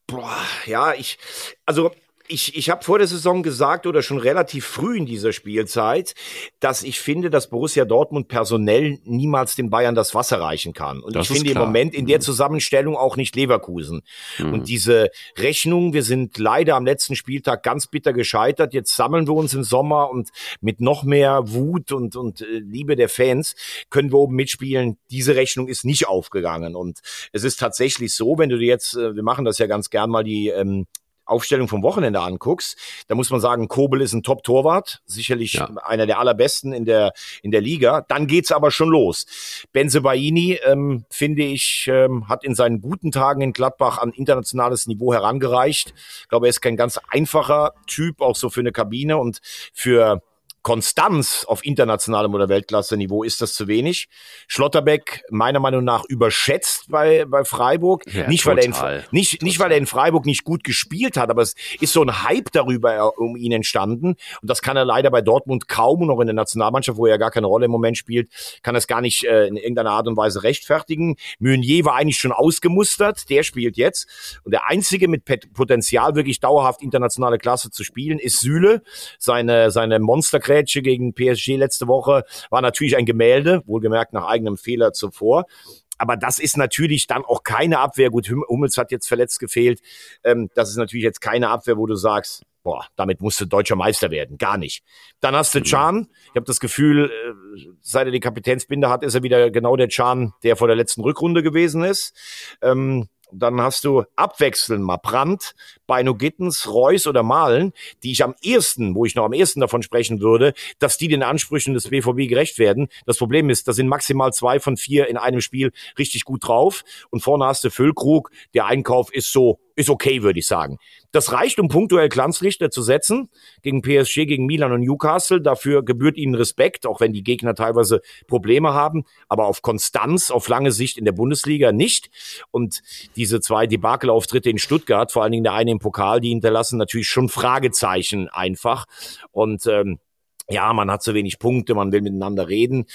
Boah, ja, ich, also ich, ich habe vor der Saison gesagt oder schon relativ früh in dieser Spielzeit, dass ich finde, dass Borussia Dortmund personell niemals den Bayern das Wasser reichen kann. Und das ich finde klar. im Moment in der mhm. Zusammenstellung auch nicht Leverkusen. Mhm. Und diese Rechnung, wir sind leider am letzten Spieltag ganz bitter gescheitert. Jetzt sammeln wir uns im Sommer und mit noch mehr Wut und, und äh, Liebe der Fans können wir oben mitspielen. Diese Rechnung ist nicht aufgegangen. Und es ist tatsächlich so, wenn du dir jetzt, äh, wir machen das ja ganz gern mal die ähm, Aufstellung vom Wochenende anguckst, da muss man sagen, Kobel ist ein Top-Torwart, sicherlich ja. einer der allerbesten in der, in der Liga. Dann geht's aber schon los. Benze Baini, ähm, finde ich, ähm, hat in seinen guten Tagen in Gladbach an internationales Niveau herangereicht. Ich glaube, er ist kein ganz einfacher Typ, auch so für eine Kabine und für Konstanz auf internationalem oder Weltklasse-Niveau ist das zu wenig. Schlotterbeck meiner Meinung nach überschätzt bei, bei Freiburg. Ja, nicht, weil er in, nicht, nicht, weil er in Freiburg nicht gut gespielt hat, aber es ist so ein Hype darüber äh, um ihn entstanden. Und das kann er leider bei Dortmund kaum und auch in der Nationalmannschaft, wo er gar keine Rolle im Moment spielt, kann er es gar nicht äh, in irgendeiner Art und Weise rechtfertigen. Meunier war eigentlich schon ausgemustert, der spielt jetzt. Und der einzige mit Potenzial, wirklich dauerhaft internationale Klasse zu spielen, ist Süle. Seine, seine Monstergrätsche gegen PSG letzte Woche war natürlich ein Gemälde, wohlgemerkt nach eigenem Fehler zuvor aber das ist natürlich dann auch keine Abwehr. Gut, Hummels hat jetzt verletzt gefehlt. Ähm, das ist natürlich jetzt keine Abwehr, wo du sagst, boah, damit musst du deutscher Meister werden. Gar nicht. Dann hast du mhm. Chan. Ich habe das Gefühl, äh, seit er die Kapitänsbinde hat, ist er wieder genau der Chan, der vor der letzten Rückrunde gewesen ist. Ähm, dann hast du abwechselnd mal Brandt, Beino Gittens, Reus oder Malen, die ich am ersten, wo ich noch am ersten davon sprechen würde, dass die den Ansprüchen des BVB gerecht werden. Das Problem ist, da sind maximal zwei von vier in einem Spiel richtig gut drauf. Und vorne hast du Füllkrug, der Einkauf ist so ist okay, würde ich sagen. Das reicht, um punktuell Glanzlichter zu setzen gegen PSG, gegen Milan und Newcastle. Dafür gebührt ihnen Respekt, auch wenn die Gegner teilweise Probleme haben. Aber auf Konstanz, auf lange Sicht in der Bundesliga nicht. Und diese zwei Debakelauftritte in Stuttgart, vor allen Dingen der eine im Pokal, die hinterlassen natürlich schon Fragezeichen einfach. Und ähm, ja, man hat zu wenig Punkte, man will miteinander reden.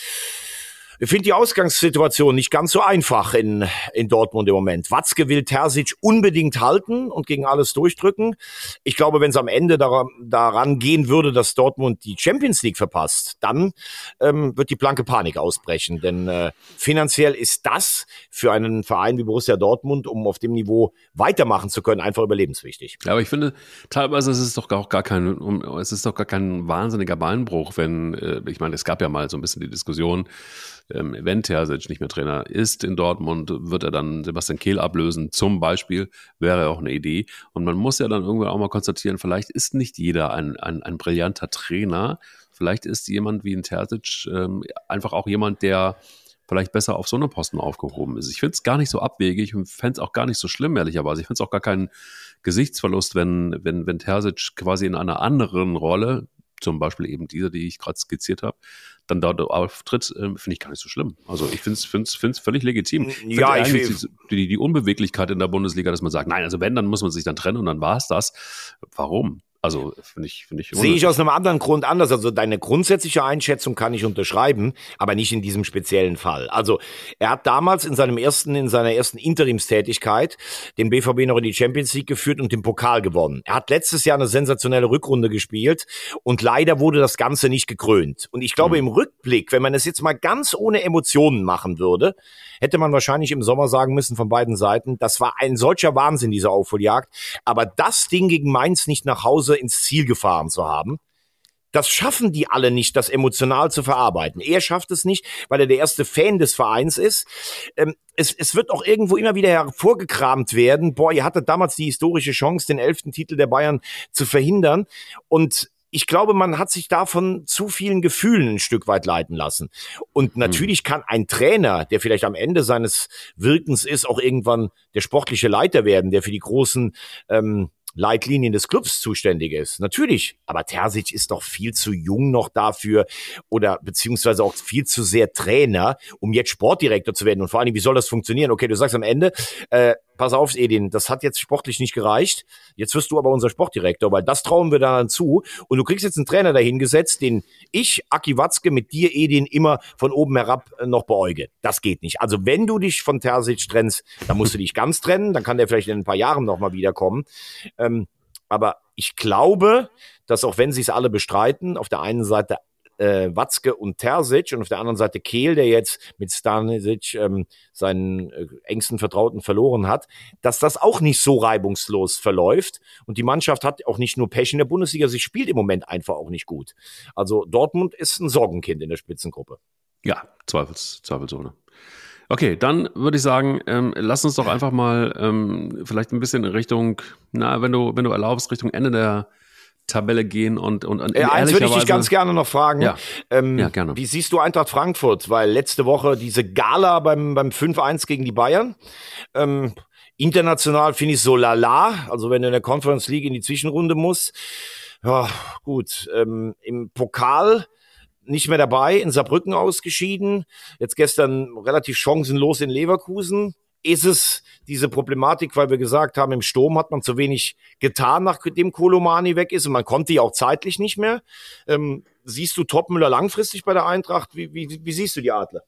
Ich finde die Ausgangssituation nicht ganz so einfach in, in Dortmund im Moment. Watzke will Terzic unbedingt halten und gegen alles durchdrücken. Ich glaube, wenn es am Ende daran, daran gehen würde, dass Dortmund die Champions League verpasst, dann ähm, wird die blanke Panik ausbrechen. Denn äh, finanziell ist das für einen Verein wie Borussia Dortmund, um auf dem Niveau weitermachen zu können, einfach überlebenswichtig. Ja, aber ich finde, teilweise ist es doch auch gar kein, es ist doch gar kein wahnsinniger Beinbruch, wenn, äh, ich meine, es gab ja mal so ein bisschen die Diskussion, ähm, wenn Terzic nicht mehr Trainer ist in Dortmund, wird er dann Sebastian Kehl ablösen, zum Beispiel, wäre auch eine Idee. Und man muss ja dann irgendwann auch mal konstatieren, vielleicht ist nicht jeder ein, ein, ein brillanter Trainer. Vielleicht ist jemand wie ein Terzic ähm, einfach auch jemand, der vielleicht besser auf so einem Posten aufgehoben ist. Ich finde es gar nicht so abwegig und fände es auch gar nicht so schlimm, ehrlicherweise. Ich finde es auch gar keinen Gesichtsverlust, wenn, wenn, wenn Terzic quasi in einer anderen Rolle, zum Beispiel eben diese, die ich gerade skizziert habe, dann dort auftritt, äh, finde ich gar nicht so schlimm. Also ich finde es find's, find's völlig legitim. Ja, ich die, die, die Unbeweglichkeit in der Bundesliga, dass man sagt, nein, also wenn, dann muss man sich dann trennen und dann war es das. Warum? Also finde ich, finde ich. Sehe ich aus einem anderen Grund anders. Also deine grundsätzliche Einschätzung kann ich unterschreiben, aber nicht in diesem speziellen Fall. Also er hat damals in seinem ersten, in seiner ersten Interimstätigkeit den BVB noch in die Champions League geführt und den Pokal gewonnen. Er hat letztes Jahr eine sensationelle Rückrunde gespielt und leider wurde das Ganze nicht gekrönt. Und ich glaube mhm. im Rückblick, wenn man es jetzt mal ganz ohne Emotionen machen würde, hätte man wahrscheinlich im Sommer sagen müssen von beiden Seiten, das war ein solcher Wahnsinn, diese Aufholjagd. Aber das Ding gegen Mainz nicht nach Hause ins Ziel gefahren zu haben, das schaffen die alle nicht, das emotional zu verarbeiten. Er schafft es nicht, weil er der erste Fan des Vereins ist. Ähm, es, es wird auch irgendwo immer wieder hervorgekramt werden. Boah, ihr hattet damals die historische Chance, den elften Titel der Bayern zu verhindern. Und ich glaube, man hat sich davon zu vielen Gefühlen ein Stück weit leiten lassen. Und hm. natürlich kann ein Trainer, der vielleicht am Ende seines Wirkens ist, auch irgendwann der sportliche Leiter werden, der für die großen ähm, Leitlinien des Clubs zuständig ist. Natürlich. Aber Terzic ist doch viel zu jung noch dafür oder beziehungsweise auch viel zu sehr Trainer, um jetzt Sportdirektor zu werden. Und vor allem, wie soll das funktionieren? Okay, du sagst am Ende, äh, pass auf, Edin, das hat jetzt sportlich nicht gereicht. Jetzt wirst du aber unser Sportdirektor, weil das trauen wir dann zu. Und du kriegst jetzt einen Trainer dahingesetzt, den ich, Aki Watzke, mit dir, Edin, immer von oben herab äh, noch beäuge. Das geht nicht. Also wenn du dich von Terzic trennst, dann musst du dich ganz trennen. Dann kann der vielleicht in ein paar Jahren nochmal wiederkommen. Ähm, aber ich glaube, dass auch wenn sie es alle bestreiten, auf der einen Seite äh, Watzke und Terzic und auf der anderen Seite Kehl, der jetzt mit Stanisic ähm, seinen äh, engsten Vertrauten verloren hat, dass das auch nicht so reibungslos verläuft. Und die Mannschaft hat auch nicht nur Pech in der Bundesliga, sie spielt im Moment einfach auch nicht gut. Also Dortmund ist ein Sorgenkind in der Spitzengruppe. Ja, Zweifels, Zweifelsohne. Okay, dann würde ich sagen, ähm, lass uns doch einfach mal ähm, vielleicht ein bisschen in Richtung, na, wenn du, wenn du erlaubst, Richtung Ende der Tabelle gehen und und, und äh, eins würde ich dich ganz gerne noch fragen. Ja. Ähm, ja, gerne. Wie siehst du Eintracht Frankfurt? Weil letzte Woche diese Gala beim beim 5-1 gegen die Bayern. Ähm, international finde ich so lala. Also wenn du in der Conference League in die Zwischenrunde musst. Ja, gut. Ähm, Im Pokal nicht mehr dabei, in Saarbrücken ausgeschieden. Jetzt gestern relativ chancenlos in Leverkusen. Ist es diese Problematik, weil wir gesagt haben, im Sturm hat man zu wenig getan, nachdem Kolomani weg ist und man konnte ja auch zeitlich nicht mehr. Ähm, siehst du Topmüller langfristig bei der Eintracht? Wie, wie, wie siehst du die Adler?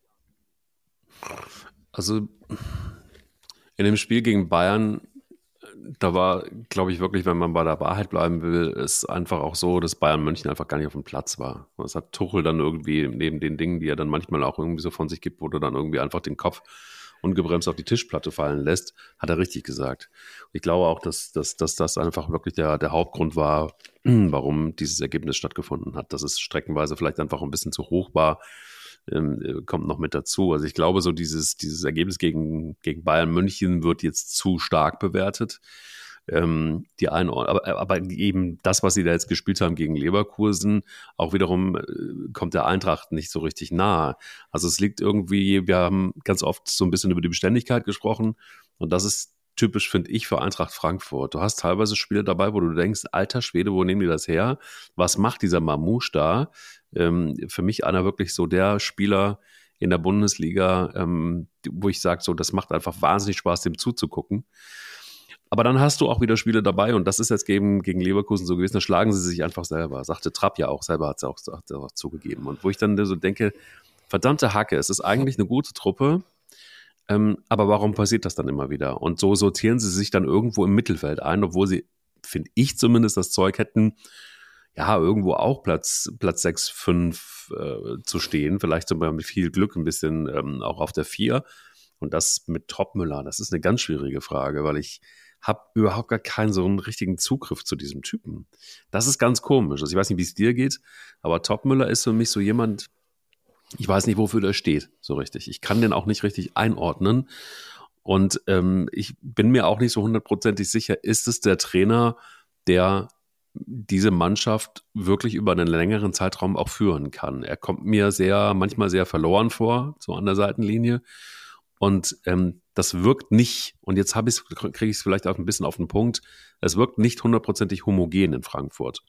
Also in dem Spiel gegen Bayern da war, glaube ich, wirklich, wenn man bei der Wahrheit bleiben will, ist einfach auch so, dass Bayern München einfach gar nicht auf dem Platz war. Das hat Tuchel dann irgendwie neben den Dingen, die er dann manchmal auch irgendwie so von sich gibt, wo du dann irgendwie einfach den Kopf ungebremst auf die Tischplatte fallen lässt, hat er richtig gesagt. Ich glaube auch, dass, dass, dass das einfach wirklich der, der Hauptgrund war, warum dieses Ergebnis stattgefunden hat, dass es streckenweise vielleicht einfach ein bisschen zu hoch war ähm, äh, kommt noch mit dazu. Also ich glaube, so dieses, dieses Ergebnis gegen, gegen Bayern München wird jetzt zu stark bewertet. Ähm, die Einordnung, aber, aber eben das, was sie da jetzt gespielt haben gegen Leverkusen, auch wiederum äh, kommt der Eintracht nicht so richtig nahe. Also es liegt irgendwie, wir haben ganz oft so ein bisschen über die Beständigkeit gesprochen und das ist typisch, finde ich, für Eintracht Frankfurt. Du hast teilweise Spiele dabei, wo du denkst, alter Schwede, wo nehmen die das her? Was macht dieser Mamouche da? Ähm, für mich einer wirklich so der Spieler in der Bundesliga, ähm, wo ich sage, so, das macht einfach wahnsinnig Spaß, dem zuzugucken. Aber dann hast du auch wieder Spiele dabei und das ist jetzt gegen, gegen Leverkusen so gewesen, da schlagen sie sich einfach selber. Sagte Trapp ja auch, selber hat es auch, auch zugegeben. Und wo ich dann so denke, verdammte Hacke, es ist eigentlich eine gute Truppe, ähm, aber warum passiert das dann immer wieder? Und so sortieren sie sich dann irgendwo im Mittelfeld ein, obwohl sie, finde ich zumindest, das Zeug hätten, ja, irgendwo auch Platz, Platz 6, 5 äh, zu stehen. Vielleicht sogar mit viel Glück ein bisschen ähm, auch auf der 4. Und das mit Topmüller, das ist eine ganz schwierige Frage, weil ich habe überhaupt gar keinen so einen richtigen Zugriff zu diesem Typen. Das ist ganz komisch. Also ich weiß nicht, wie es dir geht, aber Topmüller ist für mich so jemand, ich weiß nicht, wofür der steht, so richtig. Ich kann den auch nicht richtig einordnen. Und ähm, ich bin mir auch nicht so hundertprozentig sicher, ist es der Trainer, der diese Mannschaft wirklich über einen längeren Zeitraum auch führen kann. Er kommt mir sehr, manchmal sehr verloren vor, so an der Seitenlinie. Und ähm, das wirkt nicht, und jetzt habe ich kriege ich es vielleicht auch ein bisschen auf den Punkt, es wirkt nicht hundertprozentig homogen in Frankfurt.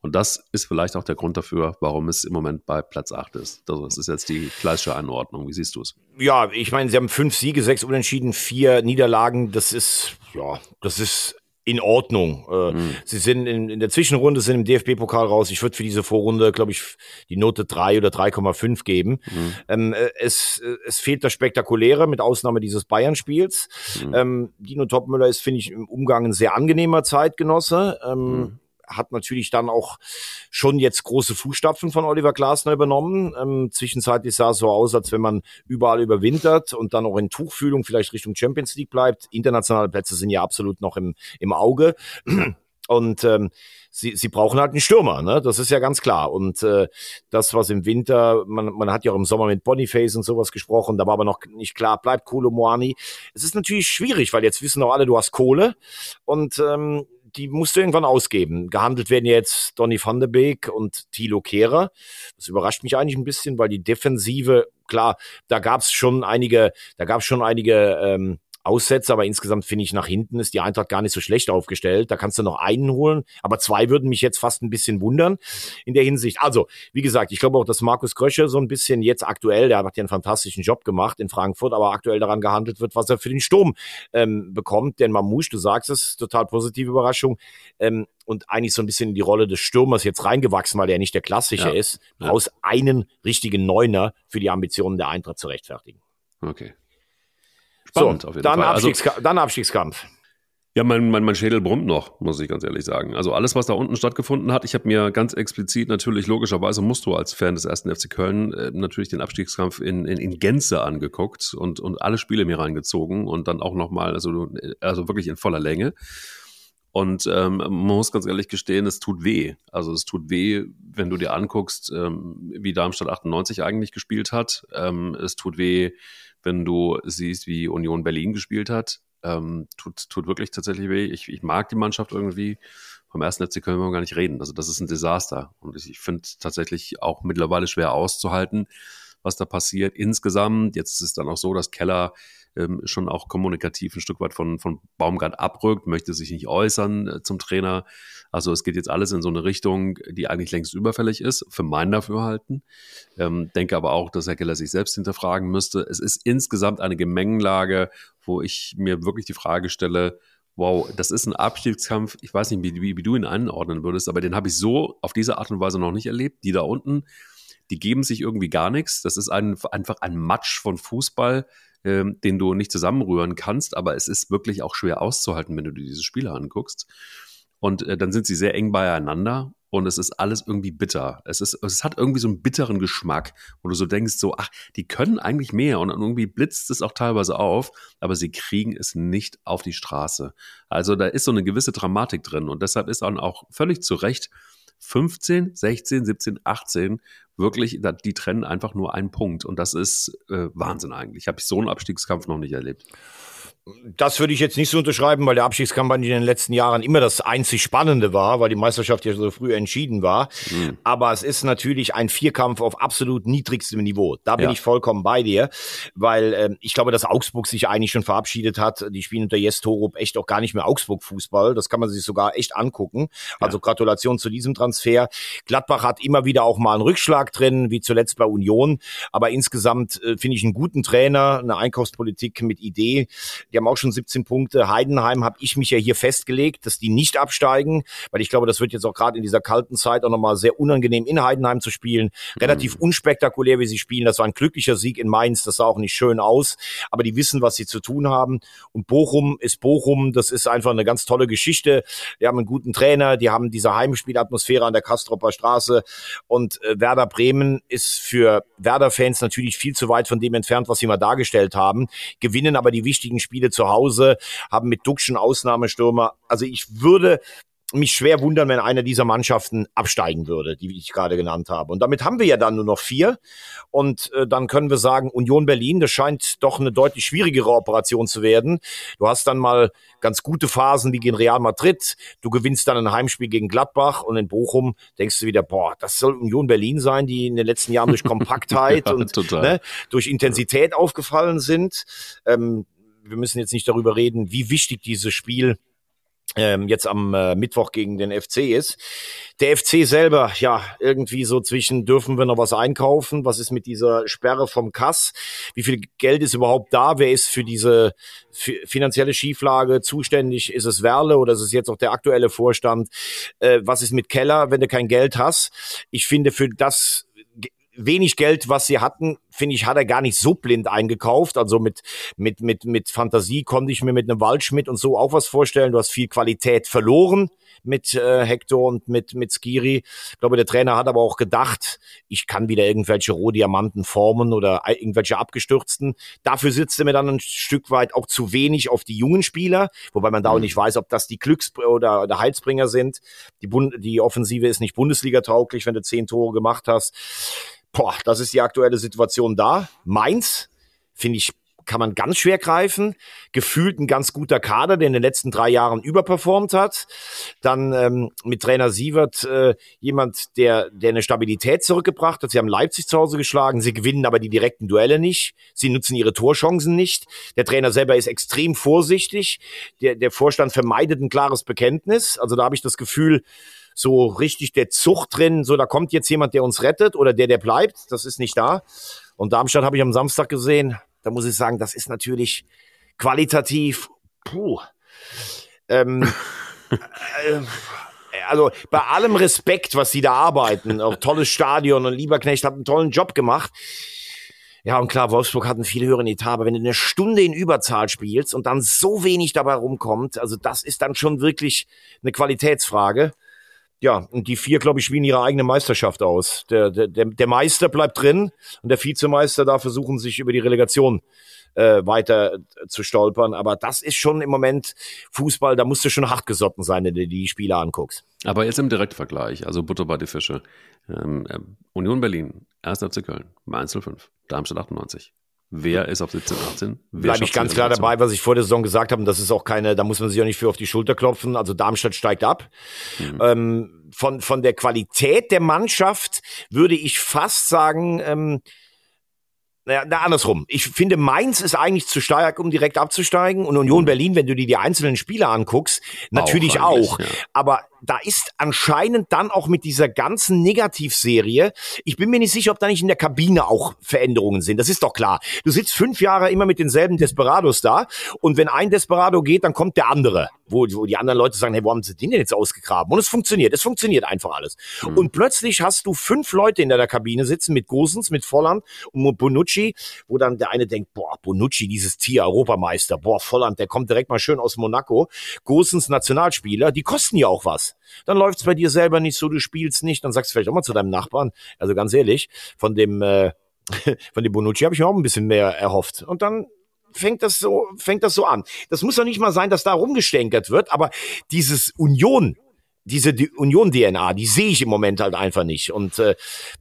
Und das ist vielleicht auch der Grund dafür, warum es im Moment bei Platz 8 ist. Also das ist jetzt die klassische Anordnung. Wie siehst du es? Ja, ich meine, sie haben fünf Siege, sechs Unentschieden, vier Niederlagen. Das ist, ja, das ist in Ordnung. Äh, mhm. Sie sind in, in der Zwischenrunde, sind im DFB-Pokal raus. Ich würde für diese Vorrunde, glaube ich, die Note 3 oder 3,5 geben. Mhm. Ähm, äh, es, äh, es fehlt das Spektakuläre, mit Ausnahme dieses Bayern-Spiels. Mhm. Ähm, Dino Topmüller ist, finde ich, im Umgang ein sehr angenehmer Zeitgenosse. Ähm, mhm hat natürlich dann auch schon jetzt große Fußstapfen von Oliver Glasner übernommen. Ähm, zwischenzeitlich sah es so aus, als wenn man überall überwintert und dann auch in Tuchfühlung vielleicht Richtung Champions League bleibt. Internationale Plätze sind ja absolut noch im, im Auge. Und ähm, sie, sie brauchen halt einen Stürmer, ne? Das ist ja ganz klar. Und äh, das, was im Winter, man, man hat ja auch im Sommer mit Boniface und sowas gesprochen, da war aber noch nicht klar, bleibt Kolo Moani. Es ist natürlich schwierig, weil jetzt wissen auch alle, du hast Kohle und ähm, die musst du irgendwann ausgeben. Gehandelt werden jetzt Donny van de Beek und Thilo Kehrer. Das überrascht mich eigentlich ein bisschen, weil die Defensive, klar, da gab es schon einige, da gab es schon einige ähm, Aussätze, aber insgesamt finde ich, nach hinten ist die Eintracht gar nicht so schlecht aufgestellt. Da kannst du noch einen holen, aber zwei würden mich jetzt fast ein bisschen wundern in der Hinsicht. Also, wie gesagt, ich glaube auch, dass Markus Krösche so ein bisschen jetzt aktuell, der hat ja einen fantastischen Job gemacht in Frankfurt, aber aktuell daran gehandelt wird, was er für den Sturm ähm, bekommt. Denn Mamouche, du sagst es, total positive Überraschung. Ähm, und eigentlich so ein bisschen in die Rolle des Stürmers jetzt reingewachsen, weil er nicht der klassische ja. ist, ja. aus einen richtigen Neuner für die Ambitionen der Eintracht zu rechtfertigen. Okay. Spannend so, auf jeden dann, Fall. Abstiegska also, dann Abstiegskampf. Ja, mein, mein, mein Schädel brummt noch, muss ich ganz ehrlich sagen. Also alles, was da unten stattgefunden hat, ich habe mir ganz explizit natürlich, logischerweise musst du als Fan des ersten FC Köln äh, natürlich den Abstiegskampf in, in, in Gänze angeguckt und, und alle Spiele mir reingezogen und dann auch nochmal, also, also wirklich in voller Länge. Und ähm, man muss ganz ehrlich gestehen, es tut weh. Also es tut weh, wenn du dir anguckst, ähm, wie Darmstadt 98 eigentlich gespielt hat. Ähm, es tut weh, wenn du siehst, wie Union Berlin gespielt hat. Ähm, tut, tut wirklich tatsächlich weh. Ich, ich mag die Mannschaft irgendwie. Vom ersten FC können wir gar nicht reden. Also das ist ein Desaster. Und ich, ich finde tatsächlich auch mittlerweile schwer auszuhalten, was da passiert. Insgesamt, jetzt ist es dann auch so, dass Keller ähm, schon auch kommunikativ ein Stück weit von, von Baumgart abrückt, möchte sich nicht äußern äh, zum Trainer. Also es geht jetzt alles in so eine Richtung, die eigentlich längst überfällig ist, für mein Dafürhalten. Ähm, denke aber auch, dass Herr Keller sich selbst hinterfragen müsste. Es ist insgesamt eine Gemengenlage, wo ich mir wirklich die Frage stelle, wow, das ist ein Abstiegskampf. Ich weiß nicht, wie, wie, wie du ihn einordnen würdest, aber den habe ich so auf diese Art und Weise noch nicht erlebt. Die da unten, die geben sich irgendwie gar nichts. Das ist ein, einfach ein Matsch von Fußball, ähm, den du nicht zusammenrühren kannst, aber es ist wirklich auch schwer auszuhalten, wenn du dir diese Spiele anguckst. Und äh, dann sind sie sehr eng beieinander und es ist alles irgendwie bitter. Es, ist, es hat irgendwie so einen bitteren Geschmack, wo du so denkst, so, ach, die können eigentlich mehr und irgendwie blitzt es auch teilweise auf, aber sie kriegen es nicht auf die Straße. Also da ist so eine gewisse Dramatik drin und deshalb ist dann auch völlig zu Recht 15, 16, 17, 18 wirklich, die trennen einfach nur einen Punkt und das ist äh, Wahnsinn eigentlich. Habe ich so einen Abstiegskampf noch nicht erlebt. Das würde ich jetzt nicht so unterschreiben, weil der Abstiegskampagne in den letzten Jahren immer das einzig Spannende war, weil die Meisterschaft ja so früh entschieden war. Mhm. Aber es ist natürlich ein Vierkampf auf absolut niedrigstem Niveau. Da bin ja. ich vollkommen bei dir, weil äh, ich glaube, dass Augsburg sich eigentlich schon verabschiedet hat. Die spielen unter Jes Torup echt auch gar nicht mehr Augsburg-Fußball. Das kann man sich sogar echt angucken. Also ja. Gratulation zu diesem Transfer. Gladbach hat immer wieder auch mal einen Rückschlag drin, wie zuletzt bei Union. Aber insgesamt äh, finde ich einen guten Trainer, eine Einkaufspolitik mit Idee die haben auch schon 17 Punkte. Heidenheim habe ich mich ja hier festgelegt, dass die nicht absteigen, weil ich glaube, das wird jetzt auch gerade in dieser kalten Zeit auch nochmal sehr unangenehm in Heidenheim zu spielen. Relativ mhm. unspektakulär, wie sie spielen. Das war ein glücklicher Sieg in Mainz. Das sah auch nicht schön aus. Aber die wissen, was sie zu tun haben. Und Bochum ist Bochum. Das ist einfach eine ganz tolle Geschichte. Die haben einen guten Trainer. Die haben diese Heimspielatmosphäre an der Kastropper Straße. Und äh, Werder Bremen ist für Werder-Fans natürlich viel zu weit von dem entfernt, was sie mal dargestellt haben. Gewinnen aber die wichtigen Spiele Spiele zu Hause, haben mit Duxchen Ausnahmestürmer. Also ich würde mich schwer wundern, wenn einer dieser Mannschaften absteigen würde, die ich gerade genannt habe. Und damit haben wir ja dann nur noch vier. Und äh, dann können wir sagen, Union Berlin, das scheint doch eine deutlich schwierigere Operation zu werden. Du hast dann mal ganz gute Phasen wie gegen Real Madrid. Du gewinnst dann ein Heimspiel gegen Gladbach und in Bochum denkst du wieder, boah, das soll Union Berlin sein, die in den letzten Jahren durch Kompaktheit ja, und ne, durch Intensität aufgefallen sind. Ähm, wir müssen jetzt nicht darüber reden, wie wichtig dieses Spiel ähm, jetzt am äh, Mittwoch gegen den FC ist. Der FC selber, ja, irgendwie so zwischen, dürfen wir noch was einkaufen? Was ist mit dieser Sperre vom Kass? Wie viel Geld ist überhaupt da? Wer ist für diese finanzielle Schieflage zuständig? Ist es Werle oder ist es jetzt auch der aktuelle Vorstand? Äh, was ist mit Keller, wenn du kein Geld hast? Ich finde, für das wenig Geld, was sie hatten, finde ich, hat er gar nicht so blind eingekauft. Also mit, mit, mit, mit Fantasie konnte ich mir mit einem Waldschmidt und so auch was vorstellen. Du hast viel Qualität verloren mit äh, Hector und mit, mit Skiri. Ich glaube, der Trainer hat aber auch gedacht, ich kann wieder irgendwelche Rohdiamanten formen oder irgendwelche abgestürzten. Dafür sitzt er mir dann ein Stück weit auch zu wenig auf die jungen Spieler, wobei man da auch mhm. nicht weiß, ob das die Glücks- oder, oder Heilsbringer sind. Die, Bund die Offensive ist nicht Bundesliga tauglich, wenn du zehn Tore gemacht hast. Boah, das ist die aktuelle Situation da. Mainz, finde ich, kann man ganz schwer greifen. Gefühlt ein ganz guter Kader, der in den letzten drei Jahren überperformt hat. Dann ähm, mit Trainer Sievert äh, jemand, der, der eine Stabilität zurückgebracht hat. Sie haben Leipzig zu Hause geschlagen, sie gewinnen aber die direkten Duelle nicht. Sie nutzen ihre Torchancen nicht. Der Trainer selber ist extrem vorsichtig. Der, der Vorstand vermeidet ein klares Bekenntnis. Also da habe ich das Gefühl, so richtig der Zucht drin, so da kommt jetzt jemand, der uns rettet oder der, der bleibt, das ist nicht da. Und Darmstadt habe ich am Samstag gesehen, da muss ich sagen, das ist natürlich qualitativ, puh, ähm, äh, also bei allem Respekt, was sie da arbeiten, auch tolles Stadion und Lieberknecht hat einen tollen Job gemacht. Ja, und klar, Wolfsburg hat einen viel höheren Etat, aber wenn du eine Stunde in Überzahl spielst und dann so wenig dabei rumkommt, also das ist dann schon wirklich eine Qualitätsfrage. Ja, und die vier, glaube ich, spielen ihre eigene Meisterschaft aus. Der, der, der Meister bleibt drin und der Vizemeister da versuchen, sich über die Relegation äh, weiter zu stolpern. Aber das ist schon im Moment Fußball, da musst du schon hart gesotten sein, wenn du die Spiele anguckst. Aber jetzt im Direktvergleich, also Butter bei die Fische. Ähm, äh, Union Berlin, 1. FC Köln, Mainz 05, Darmstadt 98, Wer ist auf 17, 18? Bleibe ich ganz klar dabei, was ich vor der Saison gesagt habe. Und das ist auch keine, da muss man sich auch nicht für auf die Schulter klopfen. Also Darmstadt steigt ab. Mhm. Ähm, von, von der Qualität der Mannschaft würde ich fast sagen, ähm, naja, na, andersrum. Ich finde, Mainz ist eigentlich zu stark, um direkt abzusteigen. Und Union mhm. Berlin, wenn du dir die einzelnen Spieler anguckst, natürlich auch. auch. Ja. Aber da ist anscheinend dann auch mit dieser ganzen Negativserie, ich bin mir nicht sicher, ob da nicht in der Kabine auch Veränderungen sind. Das ist doch klar. Du sitzt fünf Jahre immer mit denselben Desperados da und wenn ein Desperado geht, dann kommt der andere. Wo, wo die anderen Leute sagen, hey, wo haben sie den denn jetzt ausgegraben? Und es funktioniert. Es funktioniert einfach alles. Mhm. Und plötzlich hast du fünf Leute in der Kabine sitzen mit Gosens, mit Volland und mit Bonucci, wo dann der eine denkt, boah, Bonucci, dieses Tier, Europameister, boah, Volland, der kommt direkt mal schön aus Monaco. Gosens, Nationalspieler, die kosten ja auch was. Dann läuft's bei dir selber nicht so, du spielst nicht, dann sagst du vielleicht auch mal zu deinem Nachbarn, also ganz ehrlich, von dem, äh, von dem Bonucci habe ich mir auch ein bisschen mehr erhofft. Und dann fängt das so, fängt das so an. Das muss doch nicht mal sein, dass da rumgestänkert wird, aber dieses Union, diese die Union-DNA, die sehe ich im Moment halt einfach nicht. Und äh,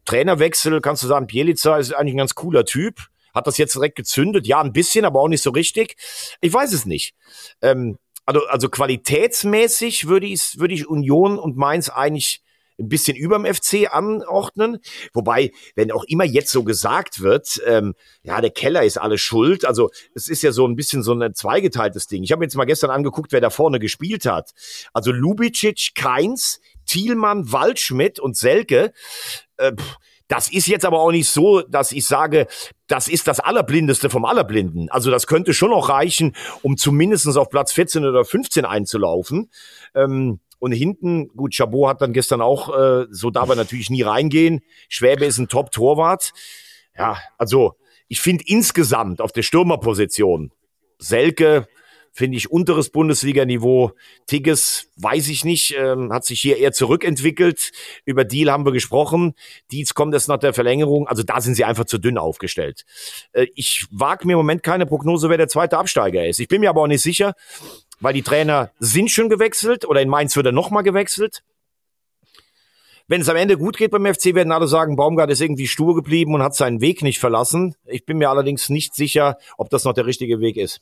Trainerwechsel, kannst du sagen, Bielica ist eigentlich ein ganz cooler Typ. Hat das jetzt direkt gezündet? Ja, ein bisschen, aber auch nicht so richtig. Ich weiß es nicht. Ähm, also, also qualitätsmäßig würde ich, würde ich Union und Mainz eigentlich ein bisschen überm FC anordnen. Wobei, wenn auch immer jetzt so gesagt wird, ähm, ja, der Keller ist alles schuld. Also es ist ja so ein bisschen so ein zweigeteiltes Ding. Ich habe jetzt mal gestern angeguckt, wer da vorne gespielt hat. Also Lubicic, Keins, Thielmann, Waldschmidt und Selke. Äh, pff, das ist jetzt aber auch nicht so, dass ich sage, das ist das Allerblindeste vom Allerblinden. Also das könnte schon noch reichen, um zumindestens auf Platz 14 oder 15 einzulaufen. Ähm, und hinten, gut, Chabot hat dann gestern auch, äh, so darf er natürlich nie reingehen. Schwäbe ist ein Top-Torwart. Ja, also ich finde insgesamt auf der Stürmerposition Selke, finde ich, unteres Bundesliga-Niveau. Tigges, weiß ich nicht, ähm, hat sich hier eher zurückentwickelt. Über Deal haben wir gesprochen. Dietz kommt erst nach der Verlängerung. Also da sind sie einfach zu dünn aufgestellt. Äh, ich wage mir im Moment keine Prognose, wer der zweite Absteiger ist. Ich bin mir aber auch nicht sicher, weil die Trainer sind schon gewechselt oder in Mainz wird er nochmal gewechselt. Wenn es am Ende gut geht beim FC, werden alle sagen, Baumgart ist irgendwie stur geblieben und hat seinen Weg nicht verlassen. Ich bin mir allerdings nicht sicher, ob das noch der richtige Weg ist.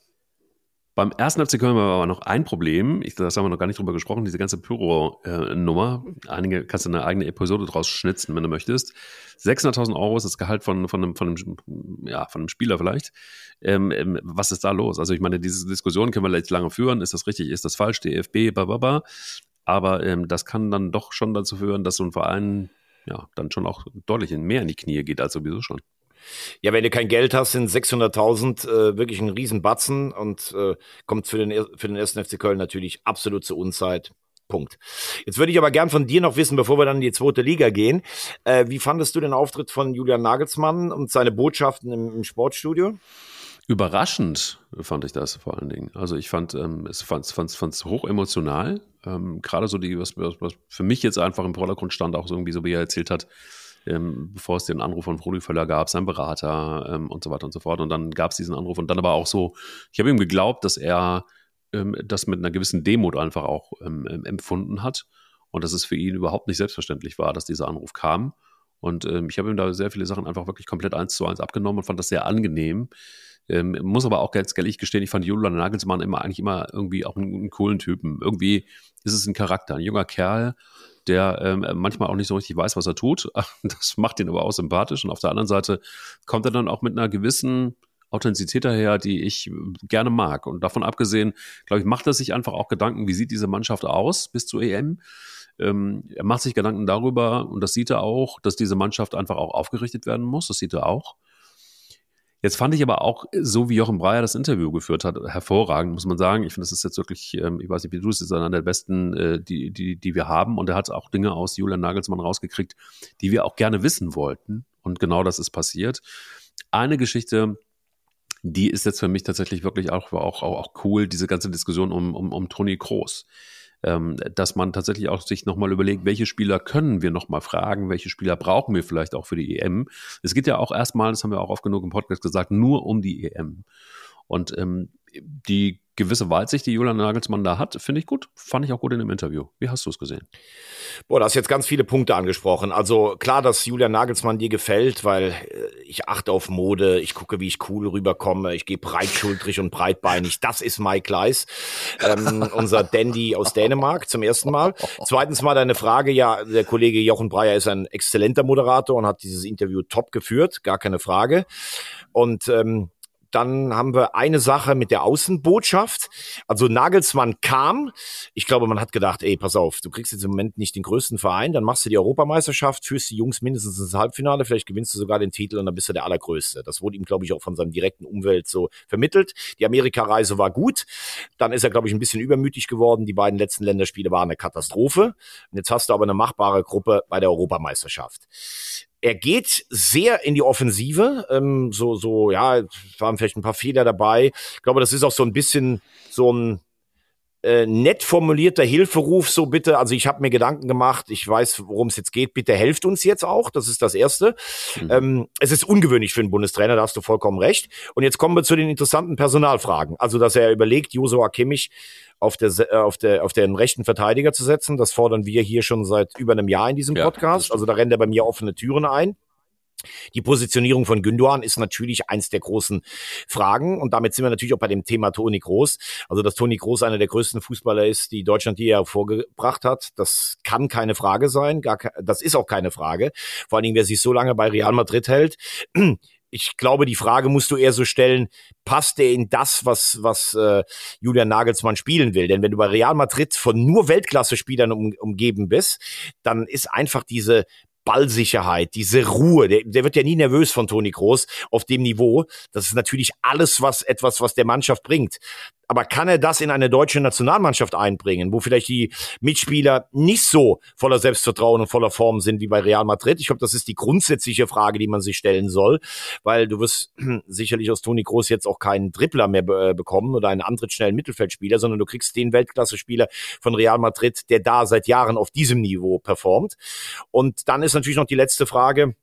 Beim ersten FC Köln wir aber noch ein Problem. Ich, das haben wir noch gar nicht drüber gesprochen. Diese ganze Pyro-Nummer. Einige kannst du eine eigene Episode draus schnitzen, wenn du möchtest. 600.000 Euro ist das Gehalt von, von, einem, von, einem, ja, von einem Spieler vielleicht. Ähm, ähm, was ist da los? Also ich meine, diese Diskussion können wir vielleicht lange führen. Ist das richtig? Ist das falsch? DFB, bababa. Aber ähm, das kann dann doch schon dazu führen, dass so ein Verein ja dann schon auch deutlich mehr in die Knie geht als sowieso schon. Ja, wenn du kein Geld hast, sind 600.000 äh, wirklich ein Riesenbatzen und äh, kommt für den, für den ersten FC Köln natürlich absolut zur Unzeit. Punkt. Jetzt würde ich aber gern von dir noch wissen, bevor wir dann in die zweite Liga gehen, äh, wie fandest du den Auftritt von Julian Nagelsmann und seine Botschaften im, im Sportstudio? Überraschend fand ich das vor allen Dingen. Also ich fand ähm, es fand es hoch emotional. Ähm, Gerade so die, was, was für mich jetzt einfach im Vordergrund stand, auch so irgendwie so wie er erzählt hat, ähm, bevor es den Anruf von Frodi Völler gab, sein Berater ähm, und so weiter und so fort. Und dann gab es diesen Anruf und dann aber auch so, ich habe ihm geglaubt, dass er ähm, das mit einer gewissen Demut einfach auch ähm, ähm, empfunden hat und dass es für ihn überhaupt nicht selbstverständlich war, dass dieser Anruf kam. Und ähm, ich habe ihm da sehr viele Sachen einfach wirklich komplett eins zu eins abgenommen und fand das sehr angenehm. Muss aber auch ganz ehrlich gestehen, ich fand Julian Nagelsmann immer eigentlich immer irgendwie auch einen, einen, coolen Typen. Irgendwie ist es ein Charakter, ein junger Kerl, der ähm, manchmal auch nicht so richtig weiß, was er tut. Das macht ihn aber auch sympathisch. Und auf der anderen Seite kommt er dann auch mit einer gewissen Authentizität daher, die ich gerne mag. Und davon abgesehen, glaube ich, macht er sich einfach auch Gedanken, wie sieht diese Mannschaft aus bis zur EM. Ähm, er macht sich Gedanken darüber, und das sieht er auch, dass diese Mannschaft einfach auch aufgerichtet werden muss. Das sieht er auch. Jetzt fand ich aber auch, so wie Jochen Breyer das Interview geführt hat, hervorragend, muss man sagen. Ich finde, das ist jetzt wirklich, ähm, ich weiß nicht, wie du es ist, einer der besten, äh, die, die, die wir haben. Und er hat auch Dinge aus Julian Nagelsmann rausgekriegt, die wir auch gerne wissen wollten. Und genau das ist passiert. Eine Geschichte, die ist jetzt für mich tatsächlich wirklich auch, auch, auch cool, diese ganze Diskussion um, um, um Toni Kroos ähm, dass man tatsächlich auch sich nochmal überlegt, welche Spieler können wir nochmal fragen, welche Spieler brauchen wir vielleicht auch für die EM. Es geht ja auch erstmal, das haben wir auch oft genug im Podcast gesagt, nur um die EM. Und ähm, die gewisse Weitsicht, die Julian Nagelsmann da hat, finde ich gut. Fand ich auch gut in dem Interview. Wie hast du es gesehen? Boah, du hast jetzt ganz viele Punkte angesprochen. Also klar, dass Julian Nagelsmann dir gefällt, weil äh, ich achte auf Mode, ich gucke, wie ich cool rüberkomme, ich gehe breitschultrig und breitbeinig. Das ist Mike Leis, ähm, unser Dandy aus Dänemark zum ersten Mal. Zweitens mal deine Frage, ja, der Kollege Jochen Breyer ist ein exzellenter Moderator und hat dieses Interview top geführt, gar keine Frage. Und ähm, dann haben wir eine Sache mit der Außenbotschaft. Also Nagelsmann kam. Ich glaube, man hat gedacht, ey, pass auf, du kriegst jetzt im Moment nicht den größten Verein, dann machst du die Europameisterschaft, führst die Jungs mindestens ins Halbfinale, vielleicht gewinnst du sogar den Titel und dann bist du der Allergrößte. Das wurde ihm, glaube ich, auch von seinem direkten Umwelt so vermittelt. Die Amerikareise war gut. Dann ist er, glaube ich, ein bisschen übermütig geworden. Die beiden letzten Länderspiele waren eine Katastrophe. Und jetzt hast du aber eine machbare Gruppe bei der Europameisterschaft er geht sehr in die Offensive. Ähm, so, so, ja, waren vielleicht ein paar Fehler dabei. Ich glaube, das ist auch so ein bisschen so ein äh, nett formulierter Hilferuf, so bitte, also ich habe mir Gedanken gemacht, ich weiß, worum es jetzt geht, bitte helft uns jetzt auch, das ist das Erste. Mhm. Ähm, es ist ungewöhnlich für einen Bundestrainer, da hast du vollkommen recht. Und jetzt kommen wir zu den interessanten Personalfragen. Also, dass er überlegt, Josua Kimmich auf der, äh, auf der, auf den rechten Verteidiger zu setzen, das fordern wir hier schon seit über einem Jahr in diesem ja, Podcast. Also da rennt er bei mir offene Türen ein. Die Positionierung von Gündogan ist natürlich eins der großen Fragen und damit sind wir natürlich auch bei dem Thema Toni Groß. Also, dass Toni Groß einer der größten Fußballer ist, die Deutschland je hervorgebracht hat, das kann keine Frage sein, gar das ist auch keine Frage. Vor allen Dingen, wer sich so lange bei Real Madrid hält. Ich glaube, die Frage musst du eher so stellen, passt er in das, was, was äh, Julian Nagelsmann spielen will? Denn wenn du bei Real Madrid von nur Weltklasse-Spielern um, umgeben bist, dann ist einfach diese Ballsicherheit, diese Ruhe. Der, der wird ja nie nervös von Toni Groß auf dem Niveau. Das ist natürlich alles, was etwas, was der Mannschaft bringt. Aber kann er das in eine deutsche Nationalmannschaft einbringen, wo vielleicht die Mitspieler nicht so voller Selbstvertrauen und voller Form sind wie bei Real Madrid? Ich glaube, das ist die grundsätzliche Frage, die man sich stellen soll, weil du wirst sicherlich aus Toni Groß jetzt auch keinen Dribbler mehr äh, bekommen oder einen anderen schnellen Mittelfeldspieler, sondern du kriegst den Weltklasse-Spieler von Real Madrid, der da seit Jahren auf diesem Niveau performt. Und dann ist natürlich noch die letzte Frage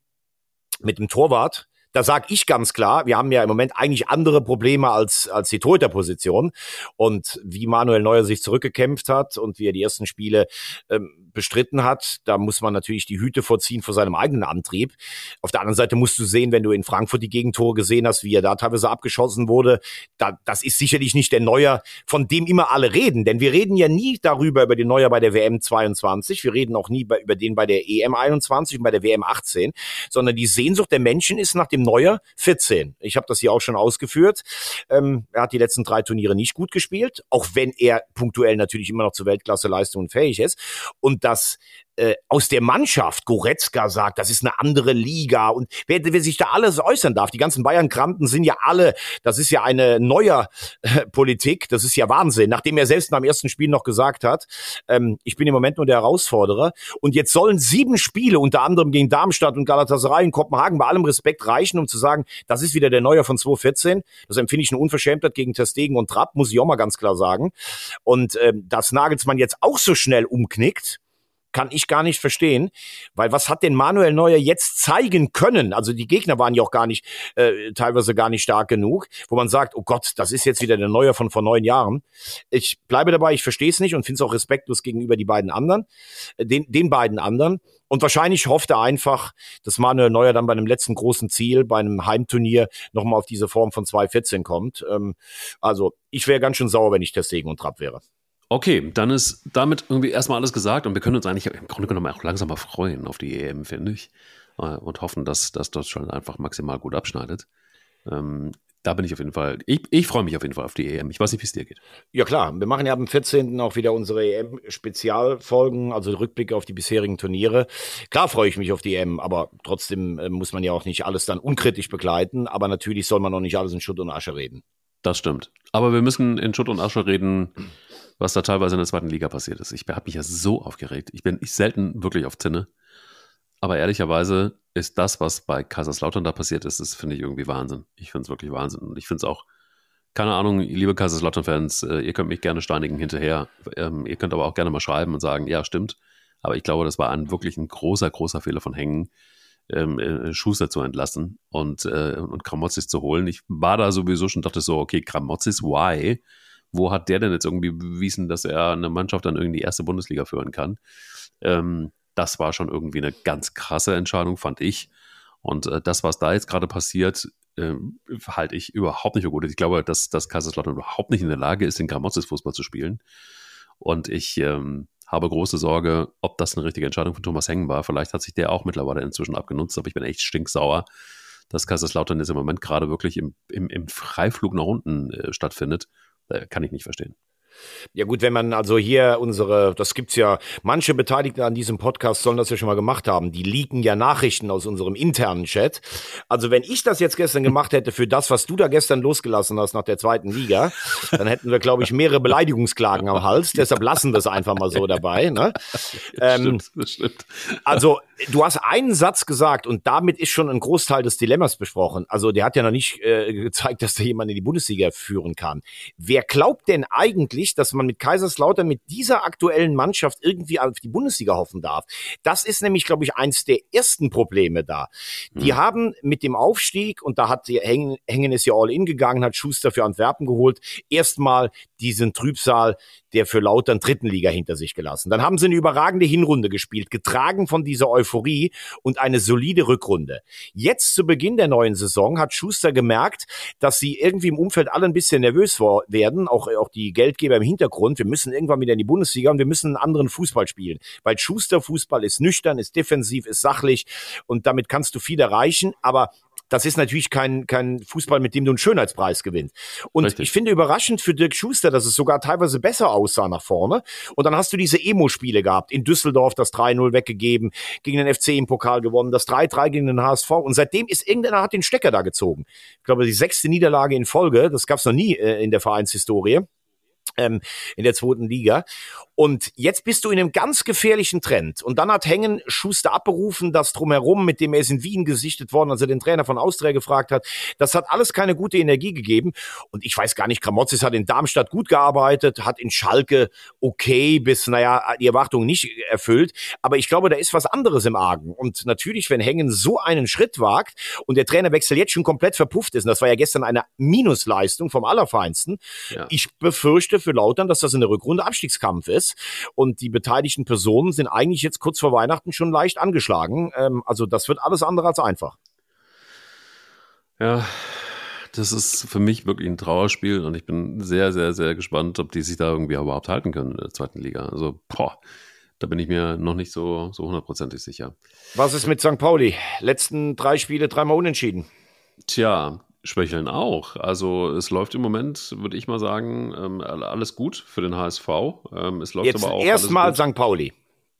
mit dem Torwart da sage ich ganz klar, wir haben ja im Moment eigentlich andere Probleme als, als die Torhüterposition. Und wie Manuel Neuer sich zurückgekämpft hat und wie er die ersten Spiele ähm, bestritten hat. Da muss man natürlich die Hüte vorziehen vor seinem eigenen Antrieb. Auf der anderen Seite musst du sehen, wenn du in Frankfurt die Gegentore gesehen hast, wie er da teilweise abgeschossen wurde, da, das ist sicherlich nicht der Neuer, von dem immer alle reden. Denn wir reden ja nie darüber, über den Neuer bei der WM 22. Wir reden auch nie bei, über den bei der EM 21 und bei der WM 18, sondern die Sehnsucht der Menschen ist nach dem Neuer 14. Ich habe das hier auch schon ausgeführt. Ähm, er hat die letzten drei Turniere nicht gut gespielt, auch wenn er punktuell natürlich immer noch zu Weltklasse-Leistungen fähig ist. Und dass äh, aus der Mannschaft Goretzka sagt, das ist eine andere Liga und wer, wer sich da alles äußern darf, die ganzen Bayern-Kranten sind ja alle, das ist ja eine neue äh, Politik, das ist ja Wahnsinn, nachdem er selbst beim ersten Spiel noch gesagt hat, ähm, ich bin im Moment nur der Herausforderer. Und jetzt sollen sieben Spiele, unter anderem gegen Darmstadt und Galatasaray in Kopenhagen, bei allem Respekt reichen, um zu sagen, das ist wieder der Neuer von 2014, das empfinde ich eine Unverschämtheit gegen Testegen und Trapp, muss ich auch mal ganz klar sagen. Und ähm, dass Nagelsmann jetzt auch so schnell umknickt, kann ich gar nicht verstehen, weil was hat denn Manuel Neuer jetzt zeigen können? Also die Gegner waren ja auch gar nicht, äh, teilweise gar nicht stark genug, wo man sagt, oh Gott, das ist jetzt wieder der Neuer von vor neun Jahren. Ich bleibe dabei, ich verstehe es nicht und finde es auch respektlos gegenüber die beiden anderen, äh, den, den beiden anderen. Und wahrscheinlich hofft er einfach, dass Manuel Neuer dann bei einem letzten großen Ziel, bei einem Heimturnier, nochmal auf diese Form von 2.14 kommt. Ähm, also ich wäre ganz schön sauer, wenn ich Testegen und Trapp wäre. Okay, dann ist damit irgendwie erstmal alles gesagt und wir können uns eigentlich im Grunde genommen auch langsam mal freuen auf die EM, finde ich. Äh, und hoffen, dass, dass Deutschland einfach maximal gut abschneidet. Ähm, da bin ich auf jeden Fall, ich, ich freue mich auf jeden Fall auf die EM. Ich weiß nicht, wie es dir geht. Ja klar, wir machen ja am 14. auch wieder unsere EM-Spezialfolgen, also Rückblicke auf die bisherigen Turniere. Klar freue ich mich auf die EM, aber trotzdem äh, muss man ja auch nicht alles dann unkritisch begleiten. Aber natürlich soll man auch nicht alles in Schutt und Asche reden. Das stimmt. Aber wir müssen in Schutt und Asche reden was da teilweise in der zweiten Liga passiert ist. Ich habe mich ja so aufgeregt. Ich bin ich selten wirklich auf Zinne. Aber ehrlicherweise ist das, was bei Kaiserslautern da passiert ist, das finde ich irgendwie Wahnsinn. Ich finde es wirklich Wahnsinn. Und ich finde es auch, keine Ahnung, liebe Kaiserslautern-Fans, äh, ihr könnt mich gerne steinigen hinterher. Ähm, ihr könnt aber auch gerne mal schreiben und sagen, ja, stimmt. Aber ich glaube, das war ein wirklich ein großer, großer Fehler von Hängen, ähm, äh, Schuster zu entlassen und, äh, und Kramotzis zu holen. Ich war da sowieso schon, dachte so, okay, Kramotzis, why? wo hat der denn jetzt irgendwie bewiesen, dass er eine Mannschaft dann irgendwie die erste Bundesliga führen kann? Ähm, das war schon irgendwie eine ganz krasse Entscheidung, fand ich. Und äh, das, was da jetzt gerade passiert, äh, halte ich überhaupt nicht für gut. Ich glaube, dass, dass Kaiserslautern überhaupt nicht in der Lage ist, den Gramotzes-Fußball zu spielen. Und ich ähm, habe große Sorge, ob das eine richtige Entscheidung von Thomas Hengen war. Vielleicht hat sich der auch mittlerweile inzwischen abgenutzt, aber ich bin echt stinksauer, dass Kaiserslautern jetzt im Moment gerade wirklich im, im, im Freiflug nach unten äh, stattfindet. Äh, kann ich nicht verstehen. Ja gut, wenn man also hier unsere, das gibt's ja, manche Beteiligte an diesem Podcast sollen das ja schon mal gemacht haben, die leaken ja Nachrichten aus unserem internen Chat. Also wenn ich das jetzt gestern gemacht hätte für das, was du da gestern losgelassen hast nach der zweiten Liga, dann hätten wir, glaube ich, mehrere Beleidigungsklagen am Hals. Deshalb lassen wir es einfach mal so dabei. Ne? Ähm, stimmt, das stimmt. Also du hast einen Satz gesagt und damit ist schon ein Großteil des Dilemmas besprochen. Also der hat ja noch nicht äh, gezeigt, dass da jemand in die Bundesliga führen kann. Wer glaubt denn eigentlich, nicht, dass man mit Kaiserslautern mit dieser aktuellen Mannschaft irgendwie auf die Bundesliga hoffen darf. Das ist nämlich, glaube ich, eins der ersten Probleme da. Die mhm. haben mit dem Aufstieg, und da hat Hängen, Hängen ist ja all in gegangen, hat Schuster für Antwerpen geholt, erstmal diesen Trübsal der für Lautern dritten Liga hinter sich gelassen. Dann haben sie eine überragende Hinrunde gespielt, getragen von dieser Euphorie und eine solide Rückrunde. Jetzt zu Beginn der neuen Saison hat Schuster gemerkt, dass sie irgendwie im Umfeld alle ein bisschen nervös werden, auch, auch die Geldgeber im Hintergrund. Wir müssen irgendwann wieder in die Bundesliga und wir müssen einen anderen Fußball spielen. Weil Schuster Fußball ist nüchtern, ist defensiv, ist sachlich und damit kannst du viel erreichen. Aber das ist natürlich kein, kein Fußball, mit dem du einen Schönheitspreis gewinnst. Und Richtig. ich finde überraschend für Dirk Schuster, dass es sogar teilweise besser aussah nach vorne. Und dann hast du diese Emo-Spiele gehabt. In Düsseldorf das 3-0 weggegeben, gegen den FC im Pokal gewonnen, das 3-3 gegen den HSV. Und seitdem ist irgendeiner hat den Stecker da gezogen. Ich glaube, die sechste Niederlage in Folge, das gab es noch nie äh, in der Vereinshistorie ähm, in der zweiten Liga. Und jetzt bist du in einem ganz gefährlichen Trend. Und dann hat Hengen Schuster abberufen, das drumherum, mit dem er ist in Wien gesichtet worden, als er den Trainer von Austria gefragt hat. Das hat alles keine gute Energie gegeben. Und ich weiß gar nicht, Kramotzis hat in Darmstadt gut gearbeitet, hat in Schalke okay bis, naja, die Erwartungen nicht erfüllt. Aber ich glaube, da ist was anderes im Argen. Und natürlich, wenn Hengen so einen Schritt wagt und der Trainerwechsel jetzt schon komplett verpufft ist, und das war ja gestern eine Minusleistung vom Allerfeinsten, ja. ich befürchte für Lautern, dass das in der Rückrunde Abstiegskampf ist. Und die beteiligten Personen sind eigentlich jetzt kurz vor Weihnachten schon leicht angeschlagen. Ähm, also das wird alles andere als einfach. Ja, das ist für mich wirklich ein Trauerspiel und ich bin sehr, sehr, sehr gespannt, ob die sich da irgendwie überhaupt halten können in der zweiten Liga. Also, boah, da bin ich mir noch nicht so, so hundertprozentig sicher. Was ist mit St. Pauli? Letzten drei Spiele, dreimal unentschieden. Tja, Schwächeln auch. Also es läuft im Moment, würde ich mal sagen, ähm, alles gut für den HSV. Ähm, es läuft Jetzt aber auch erstmal St. Pauli.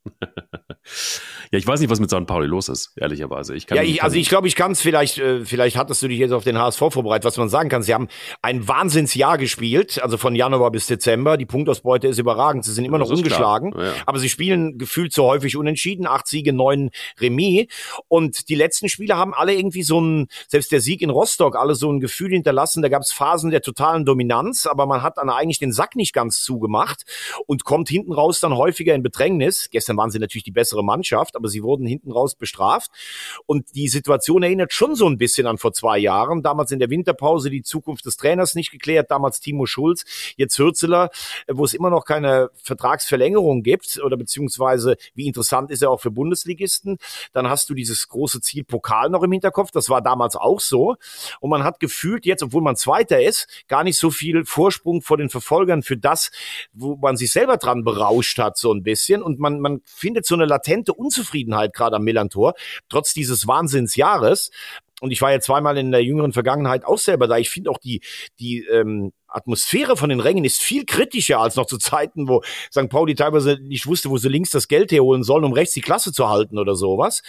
ja, ich weiß nicht, was mit St. Pauli los ist, ehrlicherweise. Ich kann, ja, ich, also ich glaube, ich kann es vielleicht, äh, vielleicht hattest du dich jetzt auf den HSV vorbereitet, was man sagen kann. Sie haben ein Wahnsinnsjahr gespielt, also von Januar bis Dezember. Die Punktausbeute ist überragend. Sie sind immer noch ungeschlagen, ja. aber sie spielen gefühlt so häufig unentschieden. Acht Siege, neun Remis. Und die letzten Spiele haben alle irgendwie so ein, selbst der Sieg in Rostock, alle so ein Gefühl hinterlassen. Da gab es Phasen der totalen Dominanz, aber man hat dann eigentlich den Sack nicht ganz zugemacht und kommt hinten raus dann häufiger in Bedrängnis. Gestern waren sie natürlich die bessere Mannschaft, aber sie wurden hinten raus bestraft. Und die Situation erinnert schon so ein bisschen an vor zwei Jahren. Damals in der Winterpause die Zukunft des Trainers nicht geklärt. Damals Timo Schulz, jetzt Hürzeler, wo es immer noch keine Vertragsverlängerung gibt oder beziehungsweise wie interessant ist er auch für Bundesligisten. Dann hast du dieses große Ziel Pokal noch im Hinterkopf. Das war damals auch so. Und man hat gefühlt jetzt, obwohl man Zweiter ist, gar nicht so viel Vorsprung vor den Verfolgern für das, wo man sich selber dran berauscht hat, so ein bisschen. Und man, man findet so eine latente Unzufriedenheit gerade am Millantor, trotz dieses Wahnsinnsjahres. Und ich war ja zweimal in der jüngeren Vergangenheit auch selber da. Ich finde auch die, die ähm, Atmosphäre von den Rängen ist viel kritischer als noch zu Zeiten, wo St. Pauli teilweise nicht wusste, wo sie links das Geld herholen sollen, um rechts die Klasse zu halten oder sowas.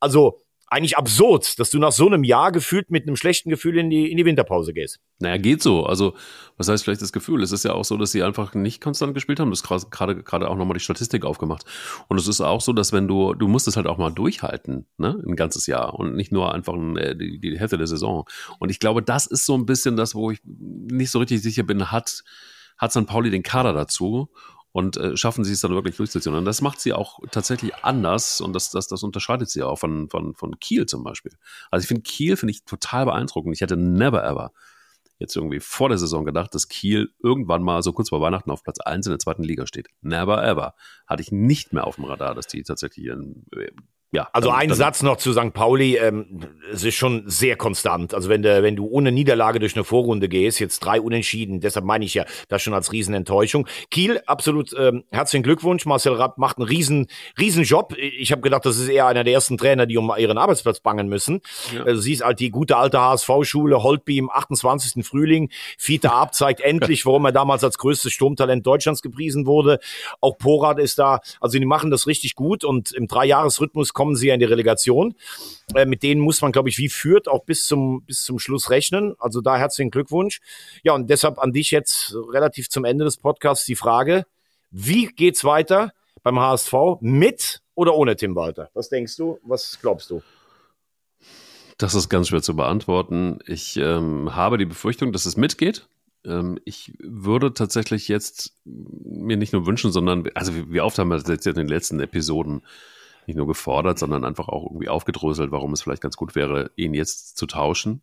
Also eigentlich absurd, dass du nach so einem Jahr gefühlt mit einem schlechten Gefühl in die, in die Winterpause gehst. Naja, geht so. Also, was heißt vielleicht das Gefühl? Es ist ja auch so, dass sie einfach nicht konstant gespielt haben. Das ist gerade, gerade auch nochmal die Statistik aufgemacht. Und es ist auch so, dass wenn du, du musst es halt auch mal durchhalten, ne, ein ganzes Jahr und nicht nur einfach äh, die, die Hälfte der Saison. Und ich glaube, das ist so ein bisschen das, wo ich nicht so richtig sicher bin, hat, hat St. Pauli den Kader dazu? Und äh, schaffen sie es dann wirklich durchzuziehen. Und das macht sie auch tatsächlich anders und das, das, das unterscheidet sie auch von, von, von Kiel zum Beispiel. Also ich finde Kiel finde ich total beeindruckend. Ich hätte never ever jetzt irgendwie vor der Saison gedacht, dass Kiel irgendwann mal so kurz vor Weihnachten auf Platz 1 in der zweiten Liga steht. Never ever. Hatte ich nicht mehr auf dem Radar, dass die tatsächlich in, ja, also ein Satz noch zu St. Pauli, ähm, es ist schon sehr konstant. Also wenn du, wenn du ohne Niederlage durch eine Vorrunde gehst, jetzt drei Unentschieden, deshalb meine ich ja das schon als Riesenenttäuschung. Kiel, absolut ähm, herzlichen Glückwunsch. Marcel Rapp macht einen riesen, riesen Job. Ich habe gedacht, das ist eher einer der ersten Trainer, die um ihren Arbeitsplatz bangen müssen. Ja. Also, siehst halt die gute alte HSV-Schule, Holtby im 28. Frühling. Fiete Ab zeigt endlich, warum er damals als größtes Sturmtalent Deutschlands gepriesen wurde. Auch Porat ist da. Also die machen das richtig gut und im Dreijahresrhythmus kommen sie ja in die Relegation. Äh, mit denen muss man, glaube ich, wie führt, auch bis zum, bis zum Schluss rechnen. Also da herzlichen Glückwunsch. Ja, und deshalb an dich jetzt relativ zum Ende des Podcasts die Frage, wie geht's weiter beim HSV mit oder ohne Tim Walter? Was denkst du? Was glaubst du? Das ist ganz schwer zu beantworten. Ich ähm, habe die Befürchtung, dass es mitgeht. Ähm, ich würde tatsächlich jetzt mir nicht nur wünschen, sondern, also wie oft haben wir das jetzt in den letzten Episoden nicht nur gefordert, sondern einfach auch irgendwie aufgedröselt, warum es vielleicht ganz gut wäre, ihn jetzt zu tauschen.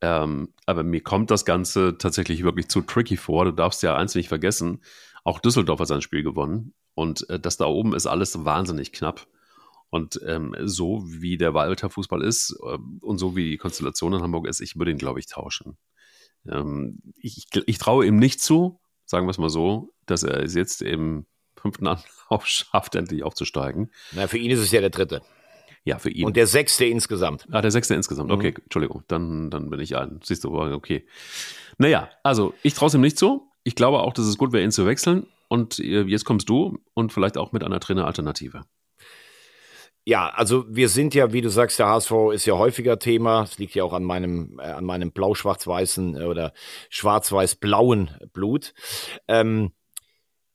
Ähm, aber mir kommt das Ganze tatsächlich wirklich zu tricky vor. Du darfst ja eins nicht vergessen, auch Düsseldorf hat sein Spiel gewonnen und äh, das da oben ist alles wahnsinnig knapp. Und ähm, so wie der Walter Fußball ist äh, und so wie die Konstellation in Hamburg ist, ich würde ihn, glaube ich, tauschen. Ähm, ich, ich traue ihm nicht zu, sagen wir es mal so, dass er es jetzt im fünften Anlauf schafft, endlich aufzusteigen. Na, für ihn ist es ja der dritte. Ja, für ihn. Und der sechste insgesamt. Ah, der sechste insgesamt. Okay, mhm. Entschuldigung. Dann, dann bin ich ein. Siehst du, okay. Naja, also ich traue es ihm nicht zu. Ich glaube auch, dass es gut wäre, ihn zu wechseln. Und äh, jetzt kommst du und vielleicht auch mit einer Traineralternative. Ja, also wir sind ja, wie du sagst, der HSV ist ja häufiger Thema. Es liegt ja auch an meinem, äh, an meinem blau-schwarz-weißen äh, oder schwarz-weiß-blauen Blut. Ähm,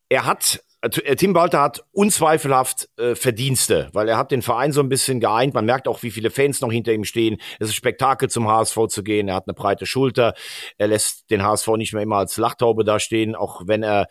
er hat Tim Walter hat unzweifelhaft äh, Verdienste, weil er hat den Verein so ein bisschen geeint. Man merkt auch, wie viele Fans noch hinter ihm stehen. Es ist Spektakel zum HSV zu gehen. Er hat eine breite Schulter. Er lässt den HSV nicht mehr immer als Lachtaube dastehen, auch wenn er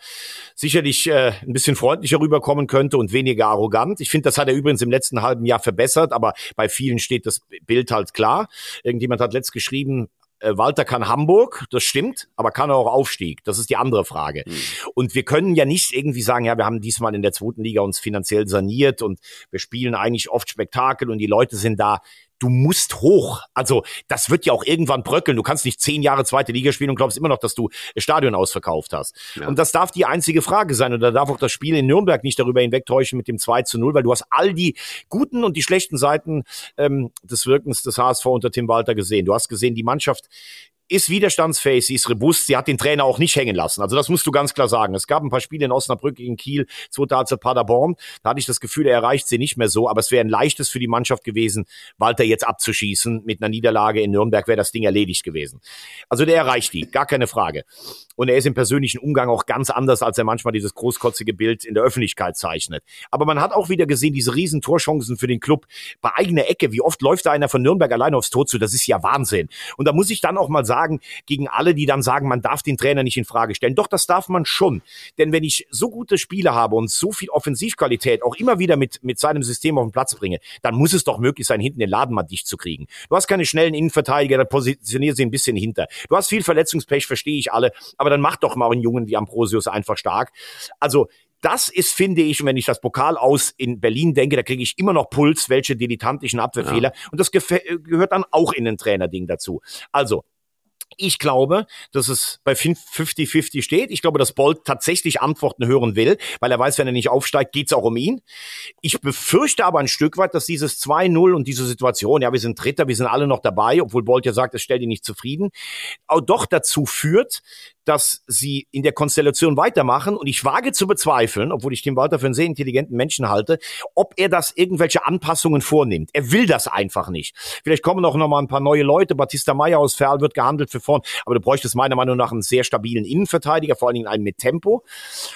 sicherlich äh, ein bisschen freundlicher rüberkommen könnte und weniger arrogant. Ich finde, das hat er übrigens im letzten halben Jahr verbessert, aber bei vielen steht das Bild halt klar. Irgendjemand hat letzt geschrieben, äh, Walter kann Hamburg, das stimmt, aber kann er auch Aufstieg? Das ist die andere Frage. Mhm. Und wir können ja nicht irgendwie sagen, ja, wir haben diesmal in der zweiten Liga uns finanziell saniert und wir spielen eigentlich oft Spektakel und die Leute sind da du musst hoch. Also das wird ja auch irgendwann bröckeln. Du kannst nicht zehn Jahre zweite Liga spielen und glaubst immer noch, dass du Stadion ausverkauft hast. Ja. Und das darf die einzige Frage sein. Und da darf auch das Spiel in Nürnberg nicht darüber hinwegtäuschen mit dem 2 zu 0, weil du hast all die guten und die schlechten Seiten ähm, des Wirkens des HSV unter Tim Walter gesehen. Du hast gesehen, die Mannschaft ist widerstandsfähig, sie ist robust, sie hat den Trainer auch nicht hängen lassen. Also das musst du ganz klar sagen. Es gab ein paar Spiele in Osnabrück gegen Kiel, zweite Halbzeit Paderborn, da hatte ich das Gefühl, er erreicht sie nicht mehr so, aber es wäre ein leichtes für die Mannschaft gewesen, Walter jetzt abzuschießen. Mit einer Niederlage in Nürnberg wäre das Ding erledigt gewesen. Also der erreicht die, gar keine Frage. Und er ist im persönlichen Umgang auch ganz anders, als er manchmal dieses großkotzige Bild in der Öffentlichkeit zeichnet. Aber man hat auch wieder gesehen, diese riesen Torchancen für den Club bei eigener Ecke. Wie oft läuft da einer von Nürnberg allein aufs Tor zu? Das ist ja Wahnsinn. Und da muss ich dann auch mal sagen, sagen, gegen alle, die dann sagen, man darf den Trainer nicht in Frage stellen. Doch, das darf man schon. Denn wenn ich so gute Spiele habe und so viel Offensivqualität auch immer wieder mit, mit seinem System auf den Platz bringe, dann muss es doch möglich sein, hinten den Laden mal dicht zu kriegen. Du hast keine schnellen Innenverteidiger, dann positionier sie ein bisschen hinter. Du hast viel Verletzungspech, verstehe ich alle, aber dann mach doch mal einen Jungen wie Ambrosius einfach stark. Also das ist, finde ich, wenn ich das Pokal aus in Berlin denke, da kriege ich immer noch Puls, welche dilettantischen Abwehrfehler. Ja. Und das gehört dann auch in ein Trainerding dazu. Also, ich glaube, dass es bei 50-50 steht. Ich glaube, dass Bolt tatsächlich Antworten hören will, weil er weiß, wenn er nicht aufsteigt, geht's auch um ihn. Ich befürchte aber ein Stück weit, dass dieses 2-0 und diese Situation, ja, wir sind Dritter, wir sind alle noch dabei, obwohl Bolt ja sagt, es stellt ihn nicht zufrieden, auch doch dazu führt, dass sie in der Konstellation weitermachen. Und ich wage zu bezweifeln, obwohl ich Tim Walter für einen sehr intelligenten Menschen halte, ob er das irgendwelche Anpassungen vornimmt. Er will das einfach nicht. Vielleicht kommen auch noch mal ein paar neue Leute. Batista Meyer aus Ferl wird gehandelt für vorn. Aber du bräuchtest meiner Meinung nach einen sehr stabilen Innenverteidiger, vor allen Dingen einen mit Tempo.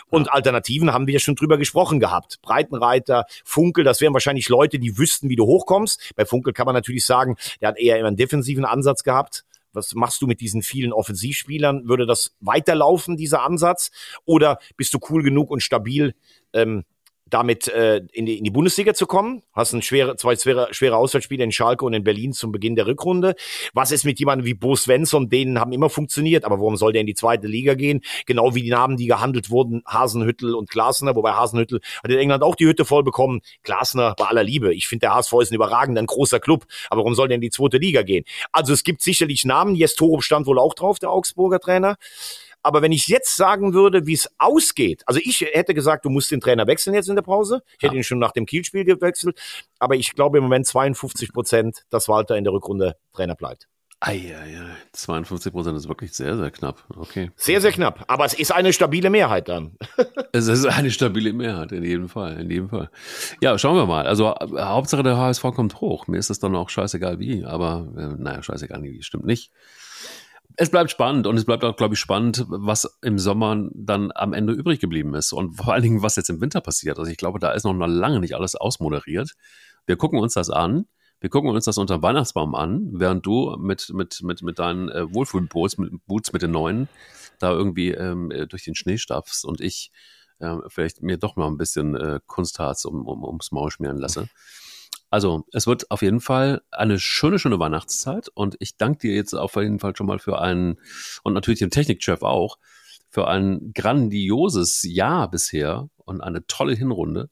Und ja. Alternativen haben wir ja schon drüber gesprochen gehabt. Breitenreiter, Funkel, das wären wahrscheinlich Leute, die wüssten, wie du hochkommst. Bei Funkel kann man natürlich sagen, der hat eher immer einen defensiven Ansatz gehabt. Was machst du mit diesen vielen Offensivspielern? Würde das weiterlaufen, dieser Ansatz? Oder bist du cool genug und stabil, ähm, damit äh, in, die, in die Bundesliga zu kommen. Hast ein schwere, zwei schwere, schwere Auswärtsspiele in Schalke und in Berlin zum Beginn der Rückrunde. Was ist mit jemandem wie Bo Svensson? Denen haben immer funktioniert, aber warum soll der in die zweite Liga gehen? Genau wie die Namen, die gehandelt wurden, Hasenhüttel und Glasner, wobei Hasenhüttel hat in England auch die Hütte voll bekommen. Glasner bei aller Liebe. Ich finde, der HSV ist ein überragender, ein großer Club, aber warum soll der in die zweite Liga gehen? Also es gibt sicherlich Namen. Jes Torup stand wohl auch drauf, der Augsburger Trainer. Aber wenn ich jetzt sagen würde, wie es ausgeht, also ich hätte gesagt, du musst den Trainer wechseln jetzt in der Pause. Ich hätte ihn schon nach dem Kielspiel gewechselt. Aber ich glaube im Moment 52 Prozent, dass Walter in der Rückrunde Trainer bleibt. Eieiei, 52 Prozent ist wirklich sehr, sehr knapp. Okay. Sehr, sehr knapp. Aber es ist eine stabile Mehrheit dann. es ist eine stabile Mehrheit, in jedem Fall, in jedem Fall. Ja, schauen wir mal. Also Hauptsache der HSV kommt hoch. Mir ist das dann auch scheißegal wie, aber äh, naja, scheißegal wie, stimmt nicht es bleibt spannend und es bleibt auch, glaube ich, spannend, was im Sommer dann am Ende übrig geblieben ist und vor allen Dingen, was jetzt im Winter passiert. Also ich glaube, da ist noch lange nicht alles ausmoderiert. Wir gucken uns das an. Wir gucken uns das unter Weihnachtsbaum an, während du mit, mit, mit, mit deinen äh, Wohlfühlboots, mit Boots mit den neuen, da irgendwie ähm, äh, durch den Schnee stapfst und ich äh, vielleicht mir doch mal ein bisschen äh, Kunstharz um, um, ums Maul schmieren lasse. Also, es wird auf jeden Fall eine schöne, schöne Weihnachtszeit und ich danke dir jetzt auf jeden Fall schon mal für einen und natürlich dem Technikchef auch für ein grandioses Jahr bisher und eine tolle Hinrunde.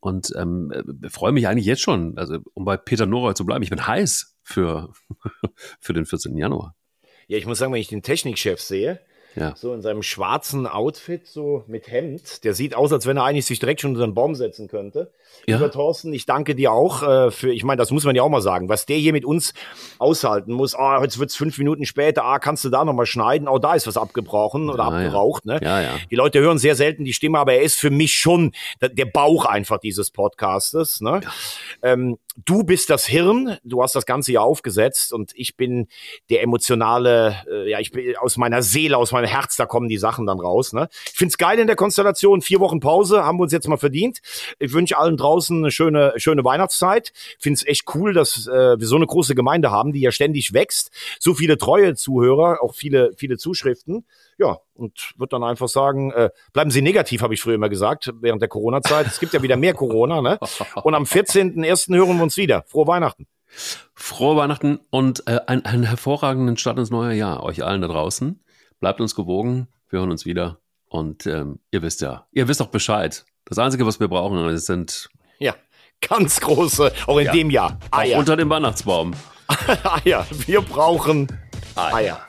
Und ähm, äh, freue mich eigentlich jetzt schon, also um bei Peter Noroy zu bleiben. Ich bin heiß für, für den 14. Januar. Ja, ich muss sagen, wenn ich den Technikchef sehe, ja. So in seinem schwarzen Outfit, so mit Hemd. Der sieht aus, als wenn er eigentlich sich direkt schon unter einen Baum setzen könnte. Ja. Lieber Thorsten, ich danke dir auch äh, für, ich meine, das muss man ja auch mal sagen, was der hier mit uns aushalten muss. Ah, jetzt wird's fünf Minuten später, ah, kannst du da nochmal schneiden? Oh, da ist was abgebrochen oder ja, abgeraucht. Ne? Ja, ja. Die Leute hören sehr selten die Stimme, aber er ist für mich schon der Bauch einfach dieses Podcastes. Ne? Ähm, du bist das Hirn, du hast das Ganze ja aufgesetzt und ich bin der emotionale, äh, ja, ich bin aus meiner Seele, aus meinem Herz, da kommen die Sachen dann raus. Ne? Ich find's geil in der Konstellation, vier Wochen Pause haben wir uns jetzt mal verdient. Ich wünsche allen draußen eine schöne, schöne Weihnachtszeit. Find's echt cool, dass äh, wir so eine große Gemeinde haben, die ja ständig wächst. So viele treue Zuhörer, auch viele, viele Zuschriften. Ja, und würde dann einfach sagen, äh, bleiben Sie negativ, habe ich früher immer gesagt, während der Corona-Zeit. Es gibt ja wieder mehr Corona, ne? Und am 14.01. hören wir uns wieder. Frohe Weihnachten. Frohe Weihnachten und äh, ein, einen hervorragenden Start ins neue Jahr euch allen da draußen. Bleibt uns gewogen, wir hören uns wieder. Und ähm, ihr wisst ja, ihr wisst auch Bescheid. Das Einzige, was wir brauchen, sind ja ganz große, auch in ja, dem Jahr, Eier. Auch unter dem Weihnachtsbaum. Eier. Wir brauchen Eier. Eier.